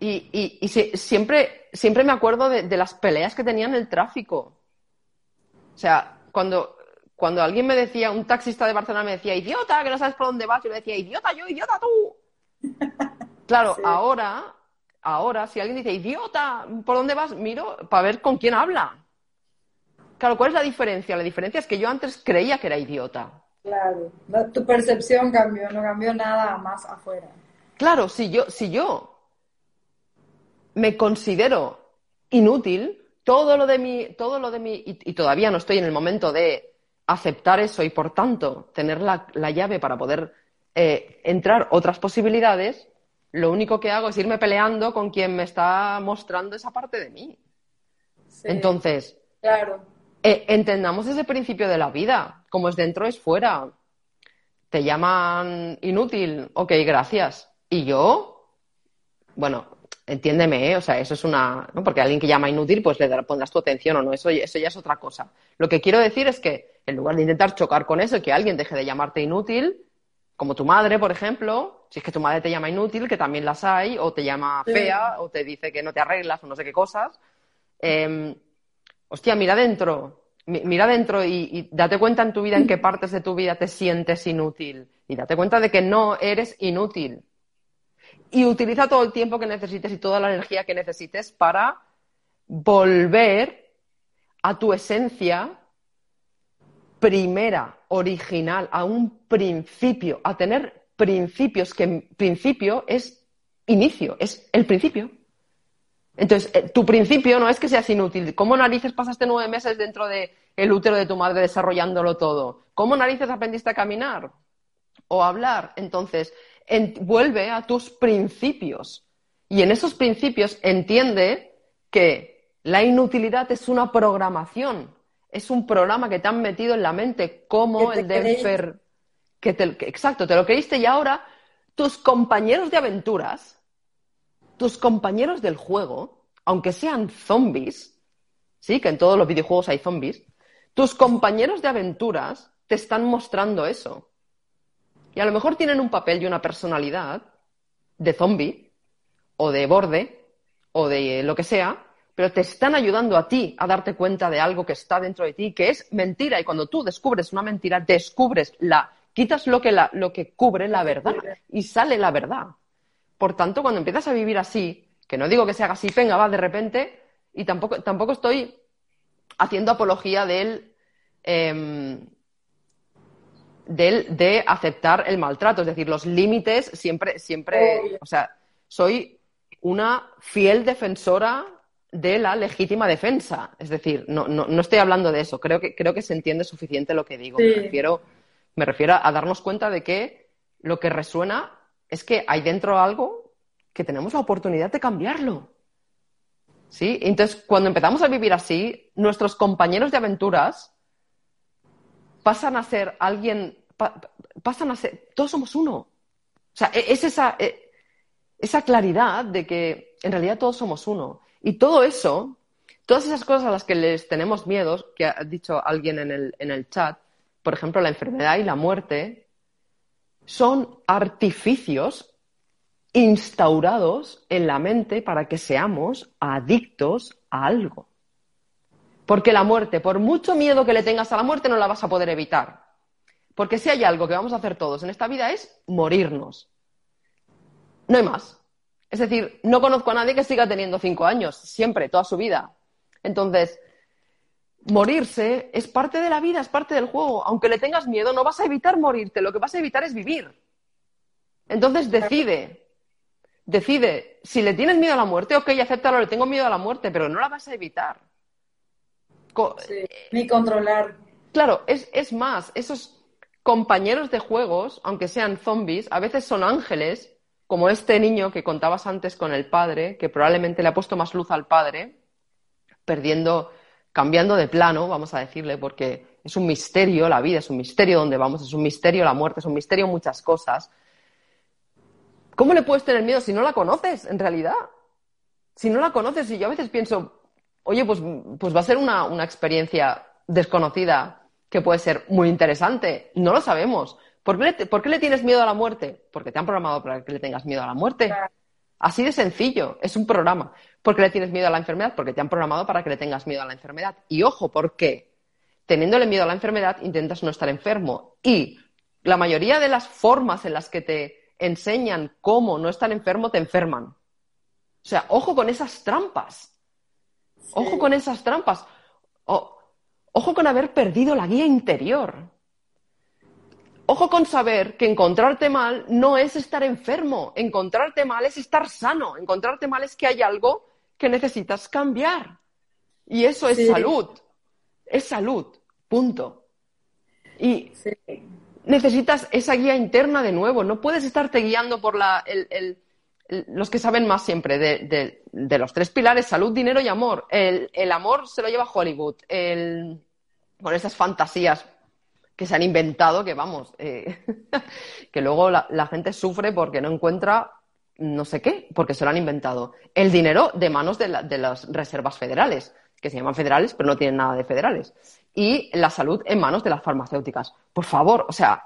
Y, y- y si- siempre, siempre me acuerdo de, de las peleas que tenía en el tráfico. O sea, cuando, cuando alguien me decía, un taxista de Barcelona me decía, idiota, que no sabes por dónde vas, yo le decía, idiota yo, idiota tú. Claro, Sí. ahora, ahora, si alguien dice, idiota, ¿por dónde vas? Miro para ver con quién habla. Claro, ¿cuál es la diferencia? La diferencia es que yo antes creía que era idiota. Claro. Tu percepción cambió, no cambió nada más afuera. Claro, si yo, si yo me considero inútil, todo lo de mi, todo lo de mi, y, y todavía no estoy en el momento de aceptar eso y por tanto tener la, la llave para poder eh, entrar otras posibilidades, lo único que hago es irme peleando con quien me está mostrando esa parte de mí. Sí, Entonces, Claro. Eh, entendamos ese principio de la vida, como es dentro es fuera. Te llaman inútil, ok, gracias. Y yo, bueno, entiéndeme, ¿eh? o sea, eso es una, ¿no? Porque alguien que llama inútil, pues le pondrás tu atención o no, eso, eso ya es otra cosa. Lo que quiero decir es que en lugar de intentar chocar con eso y que alguien deje de llamarte inútil, como tu madre, por ejemplo, si es que tu madre te llama inútil, que también las hay, o te llama Sí. fea, o te dice que no te arreglas, o no sé qué cosas, em, hostia, mira dentro, mi- mira dentro y, y date cuenta en tu vida en qué partes de tu vida te sientes inútil. Y date cuenta de que no eres inútil. Y utiliza todo el tiempo que necesites y toda la energía que necesites para volver a tu esencia primera, original, a un principio, a tener principios, que principio es inicio, es el principio. Entonces, eh, tu principio no es que seas inútil. ¿Cómo narices pasaste nueve meses dentro del el útero de tu madre desarrollándolo todo? ¿Cómo narices aprendiste a caminar o a hablar? Entonces, vuelve a tus principios. Y en esos principios entiende que la inutilidad es una programación, es un programa que te han metido en la mente como el de enfer... Que te... Exacto, te lo creíste y ahora tus compañeros de aventuras tus compañeros del juego, aunque sean zombies, sí, que en todos los videojuegos hay zombies, tus compañeros de aventuras te están mostrando eso. Y a lo mejor tienen un papel y una personalidad de zombie, o de borde, o de lo que sea, pero te están ayudando a ti a darte cuenta de algo que está dentro de ti, que es mentira. Y cuando tú descubres una mentira, descubres la, quitas lo que, lo que cubre la verdad y sale la verdad. Por tanto, cuando empiezas a vivir así, que no digo que se haga así, venga, va de repente, y tampoco, tampoco estoy haciendo apología del, em, de aceptar el maltrato, es decir, los límites siempre, siempre, o sea, soy una fiel defensora de la legítima defensa. Es decir, no, no, estoy hablando de eso. Creo que, creo que se entiende suficiente lo que digo. Me, refiero, me refiero a darnos cuenta de que lo que resuena es que hay dentro algo que tenemos la oportunidad de cambiarlo. ¿Sí? Entonces, cuando empezamos a vivir así, nuestros compañeros de aventuras pasan a ser alguien, pasan a ser, todos somos uno. O sea, e, es esa, e, esa claridad de que en realidad todos somos uno. Y todo eso, todas esas cosas a las que les tenemos miedos, que ha dicho alguien en el, en el chat, por ejemplo, la enfermedad y la muerte, son artificios instaurados en la mente para que seamos adictos a algo. Porque la muerte, por mucho miedo que le tengas a la muerte, no la vas a poder evitar. Porque si hay algo que vamos a hacer todos en esta vida es morirnos. No hay más. Es decir, no conozco a nadie que siga teniendo cinco años, siempre, toda su vida. Entonces, morirse es parte de la vida, es parte del juego. Aunque le tengas miedo, no vas a evitar morirte, lo que vas a evitar es vivir. Entonces decide, decide, si le tienes miedo a la muerte, ok, acéptalo, le tengo miedo a la muerte, pero no la vas a evitar. ni controlar. Claro, es, es más, esos compañeros de juegos, aunque sean zombies, a veces son ángeles, como este niño que contabas antes con el padre, que probablemente le ha puesto más luz al padre, perdiendo cambiando de plano, vamos a decirle, porque es un misterio la vida, es un misterio donde vamos, es un misterio la muerte, es un misterio muchas cosas. ¿Cómo le puedes tener miedo si no la conoces, en realidad? Si no la conoces, y yo a veces pienso, oye, pues, pues va a ser una, una experiencia desconocida que puede ser muy interesante. No lo sabemos. ¿Por qué, le, ¿Por qué, le, tienes miedo a la muerte? Porque te han programado para que le tengas miedo a la muerte. Así de sencillo, es un programa. ¿Por qué le tienes miedo a la enfermedad? Porque te han programado para que le tengas miedo a la enfermedad. Y ojo, ¿por qué? Teniéndole miedo a la enfermedad, intentas no estar enfermo. Y la mayoría de las formas en las que te enseñan cómo no estar enfermo te enferman. O sea, ojo con esas trampas. Ojo con esas trampas. ojo con haber perdido la guía interior. Ojo con saber que encontrarte mal no es estar enfermo, encontrarte mal es estar sano, encontrarte mal es que hay algo que necesitas cambiar. Y eso es salud, es salud, punto. Y necesitas esa guía interna de nuevo, no puedes estarte guiando por la, los que saben más siempre de, los tres pilares, salud, dinero y amor. El, amor se lo lleva Hollywood, con esas fantasías que se han inventado, que vamos, eh, que luego la, gente sufre porque no encuentra no sé qué, porque se lo han inventado. El dinero de manos de, las reservas federales, que se llaman federales, pero no tienen nada de federales. Y la salud en manos de las farmacéuticas. Por favor, o sea,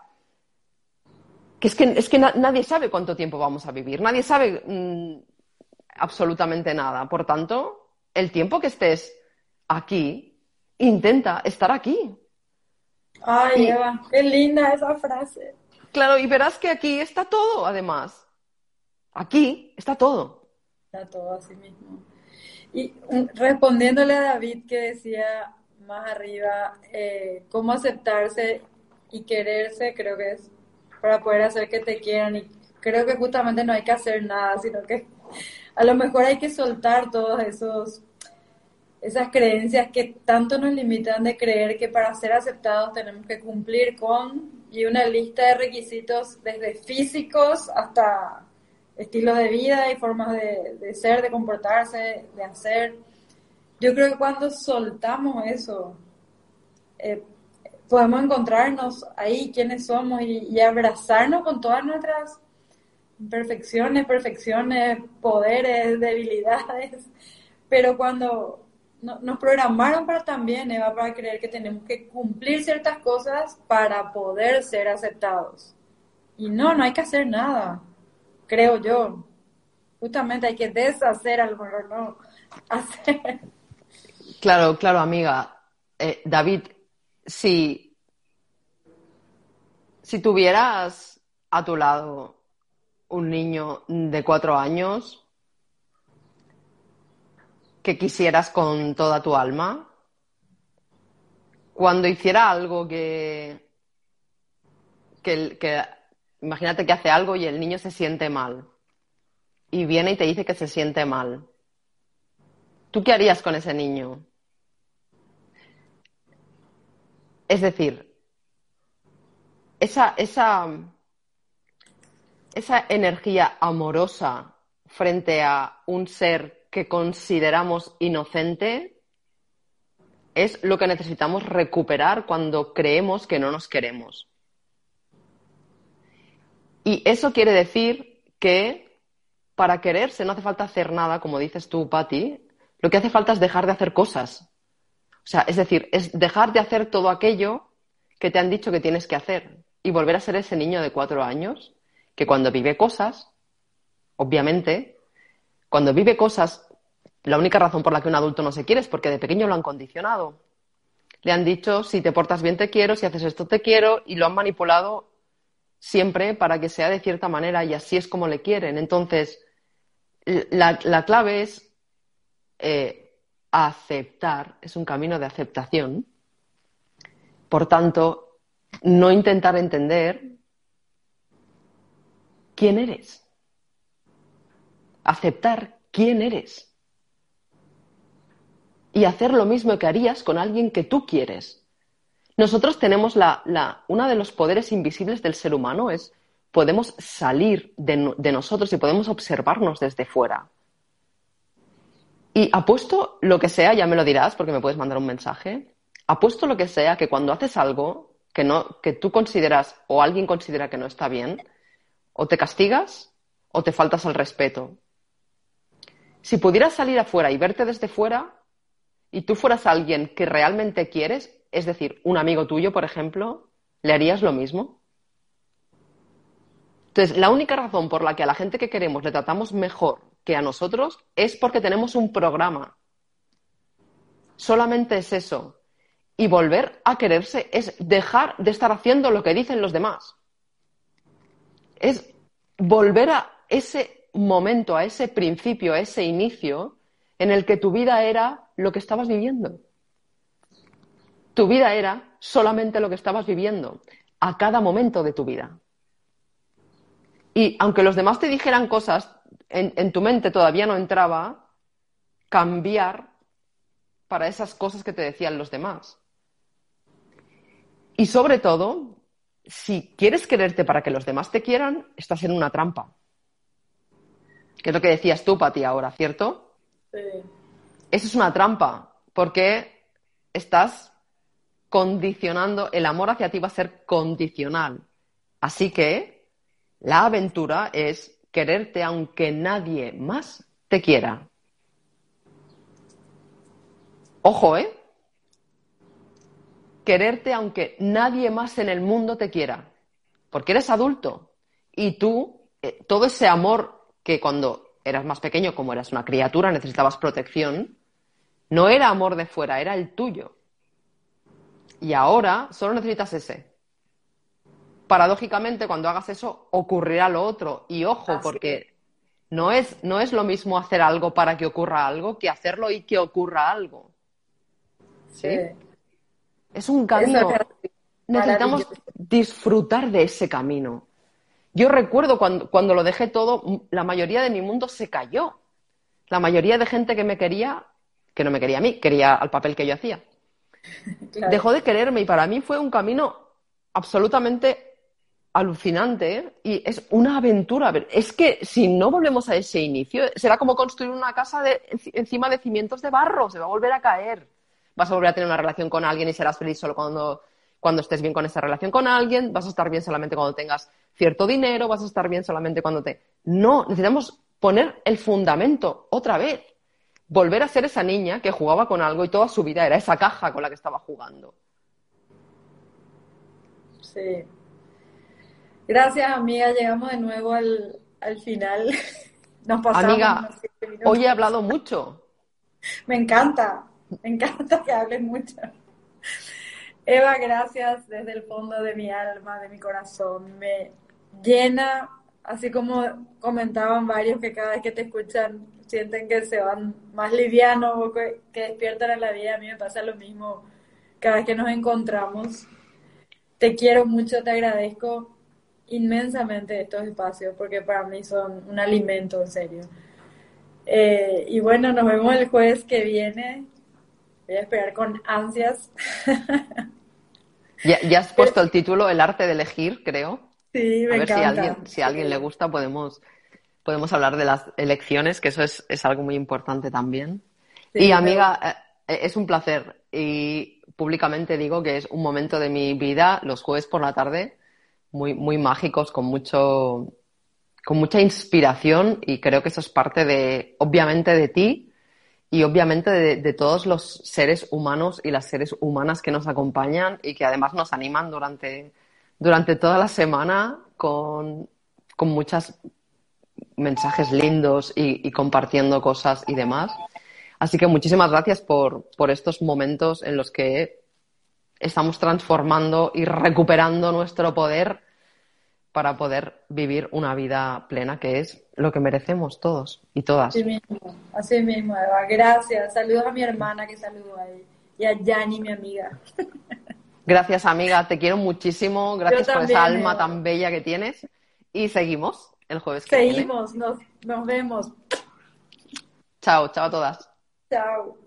que es que, es que nadie sabe cuánto tiempo vamos a vivir, nadie sabe mm, absolutamente nada. Por tanto, el tiempo que estés aquí, intenta estar aquí. Ay, Eva, qué linda esa frase. Claro, y verás que aquí está todo, además. Aquí está todo. Está todo así mismo. Y respondiéndole a David que decía más arriba, eh, cómo aceptarse y quererse, creo que es para poder hacer que te quieran. Y creo que justamente no hay que hacer nada, sino que a lo mejor hay que soltar todos esos esas creencias que tanto nos limitan de creer que para ser aceptados tenemos que cumplir con y una lista de requisitos desde físicos hasta estilos de vida y formas de, ser, de comportarse, de hacer. Yo creo que cuando soltamos eso, eh, podemos encontrarnos ahí quiénes somos y, y, abrazarnos con todas nuestras imperfecciones, perfecciones, poderes, debilidades. Pero cuando no, nos programaron para también, Eva, para creer que tenemos que cumplir ciertas cosas para poder ser aceptados. Y no, no hay que hacer nada, creo yo. Justamente hay que deshacer algo, no hacer. Claro, claro, amiga. Eh, David, si, si tuvieras a tu lado un niño de cuatro años, que quisieras con toda tu alma? Cuando hiciera algo que, que, imagínate que hace algo y el niño se siente mal y viene y te dice que se siente mal. ¿Tú qué harías con ese niño? Es decir, esa, esa, esa energía amorosa frente a un ser que consideramos inocente es lo que necesitamos recuperar cuando creemos que no nos queremos. Y eso quiere decir que para quererse no hace falta hacer nada, como dices tú, Patti, lo que hace falta es dejar de hacer cosas. O sea, es decir, es dejar de hacer todo aquello que te han dicho que tienes que hacer y volver a ser ese niño de cuatro años que cuando vive cosas, obviamente, cuando vive cosas la única razón por la que un adulto no se quiere es porque de pequeño lo han condicionado. Le han dicho, si te portas bien te quiero, si haces esto te quiero, y lo han manipulado siempre para que sea de cierta manera y así es como le quieren. Entonces, la, clave es eh, aceptar, es un camino de aceptación. Por tanto, no intentar entender quién eres. Aceptar quién eres y hacer lo mismo que harías con alguien que tú quieres. Nosotros tenemos la, la uno de los poderes invisibles del ser humano es podemos salir de, de nosotros y podemos observarnos desde fuera. Y apuesto lo que sea, ya me lo dirás porque me puedes mandar un mensaje, apuesto lo que sea que cuando haces algo que, no, que tú consideras o alguien considera que no está bien, o te castigas o te faltas al respeto. Si pudieras salir afuera y verte desde fuera, y tú fueras alguien que realmente quieres, es decir, un amigo tuyo, por ejemplo, ¿le harías lo mismo? Entonces, la única razón por la que a la gente que queremos le tratamos mejor que a nosotros es porque tenemos un programa. Solamente es eso. Y volver a quererse es dejar de estar haciendo lo que dicen los demás. Es volver a ese momento, a ese principio, a ese inicio en el que tu vida era lo que estabas viviendo. Tu vida era solamente lo que estabas viviendo a cada momento de tu vida. Y aunque los demás te dijeran cosas, en, tu mente todavía no entraba cambiar para esas cosas que te decían los demás. Y sobre todo, si quieres quererte para que los demás te quieran, estás en una trampa. Que es lo que decías tú, Pati, ahora, ¿cierto? Eso es una trampa, porque estás condicionando, el amor hacia ti va a ser condicional. Así que la aventura es quererte aunque nadie más te quiera. Ojo, ¿eh? Quererte aunque nadie más en el mundo te quiera. Porque eres adulto. Y tú, eh, todo ese amor que cuando eras más pequeño, como eras una criatura, necesitabas protección, no era amor de fuera, era el tuyo. Y ahora solo necesitas ese. Paradójicamente, cuando hagas eso, ocurrirá lo otro. Y ojo, porque no es, no es lo mismo hacer algo para que ocurra algo que hacerlo y que ocurra algo. ¿Sí? Es un camino. Necesitamos disfrutar de ese camino. Yo recuerdo cuando, cuando lo dejé todo, la mayoría de mi mundo se cayó. La mayoría de gente que me quería, que no me quería a mí, quería al papel que yo hacía. Claro. Dejó de quererme y para mí fue un camino absolutamente alucinante ¿eh? y es una aventura. Es que si no volvemos a ese inicio, será como construir una casa de- encima de cimientos de barro, se va a volver a caer. Vas a volver a tener una relación con alguien y serás feliz solo cuando, cuando estés bien con esa relación con alguien, vas a estar bien solamente cuando tengas cierto dinero, vas a estar bien solamente cuando te... No, necesitamos poner el fundamento otra vez. Volver a ser esa niña que jugaba con algo y toda su vida era esa caja con la que estaba jugando. Sí. Gracias, amiga. Llegamos de nuevo al, al final. Nos pasamos Amiga. Hoy he hablado mucho. Me encanta, me encanta que hables mucho. Eva, gracias desde el fondo de mi alma, de mi corazón. Me llena, así como comentaban varios que cada vez que te escuchan sienten que se van más livianos o que, que despiertan en la vida. A mí me pasa lo mismo cada vez que nos encontramos. Te quiero mucho, te agradezco inmensamente estos espacios porque para mí son un alimento, en serio. Eh, y bueno, nos vemos el jueves que viene. Voy a esperar con ansias. Ya, ya has puesto el título El arte de elegir, creo. Sí, A me ver si a encanta. alguien, si a alguien le gusta, podemos, podemos hablar de las elecciones, que eso es, es algo muy importante también. Sí, y amiga, eh, es un placer. Y públicamente digo que es un momento de mi vida, los jueves por la tarde, muy, muy mágicos, con mucho, con mucha inspiración, y creo que eso es parte de, obviamente, de ti y obviamente de, todos los seres humanos y las seres humanas que nos acompañan y que además nos animan durante, durante toda la semana con, con muchos mensajes lindos y, y compartiendo cosas y demás. Así que muchísimas gracias por, por estos momentos en los que estamos transformando y recuperando nuestro poder para poder vivir una vida plena, que es lo que merecemos todos y todas. Así mismo, así mismo, Eva. Gracias. Saludos a mi hermana que saludo ahí. Y a Yani, mi amiga. Gracias, amiga. Te quiero muchísimo. Gracias por esa alma Eva. tan bella que tienes. Y seguimos el jueves que viene. Seguimos, nos, nos vemos. Chao, chao a todas. Chao.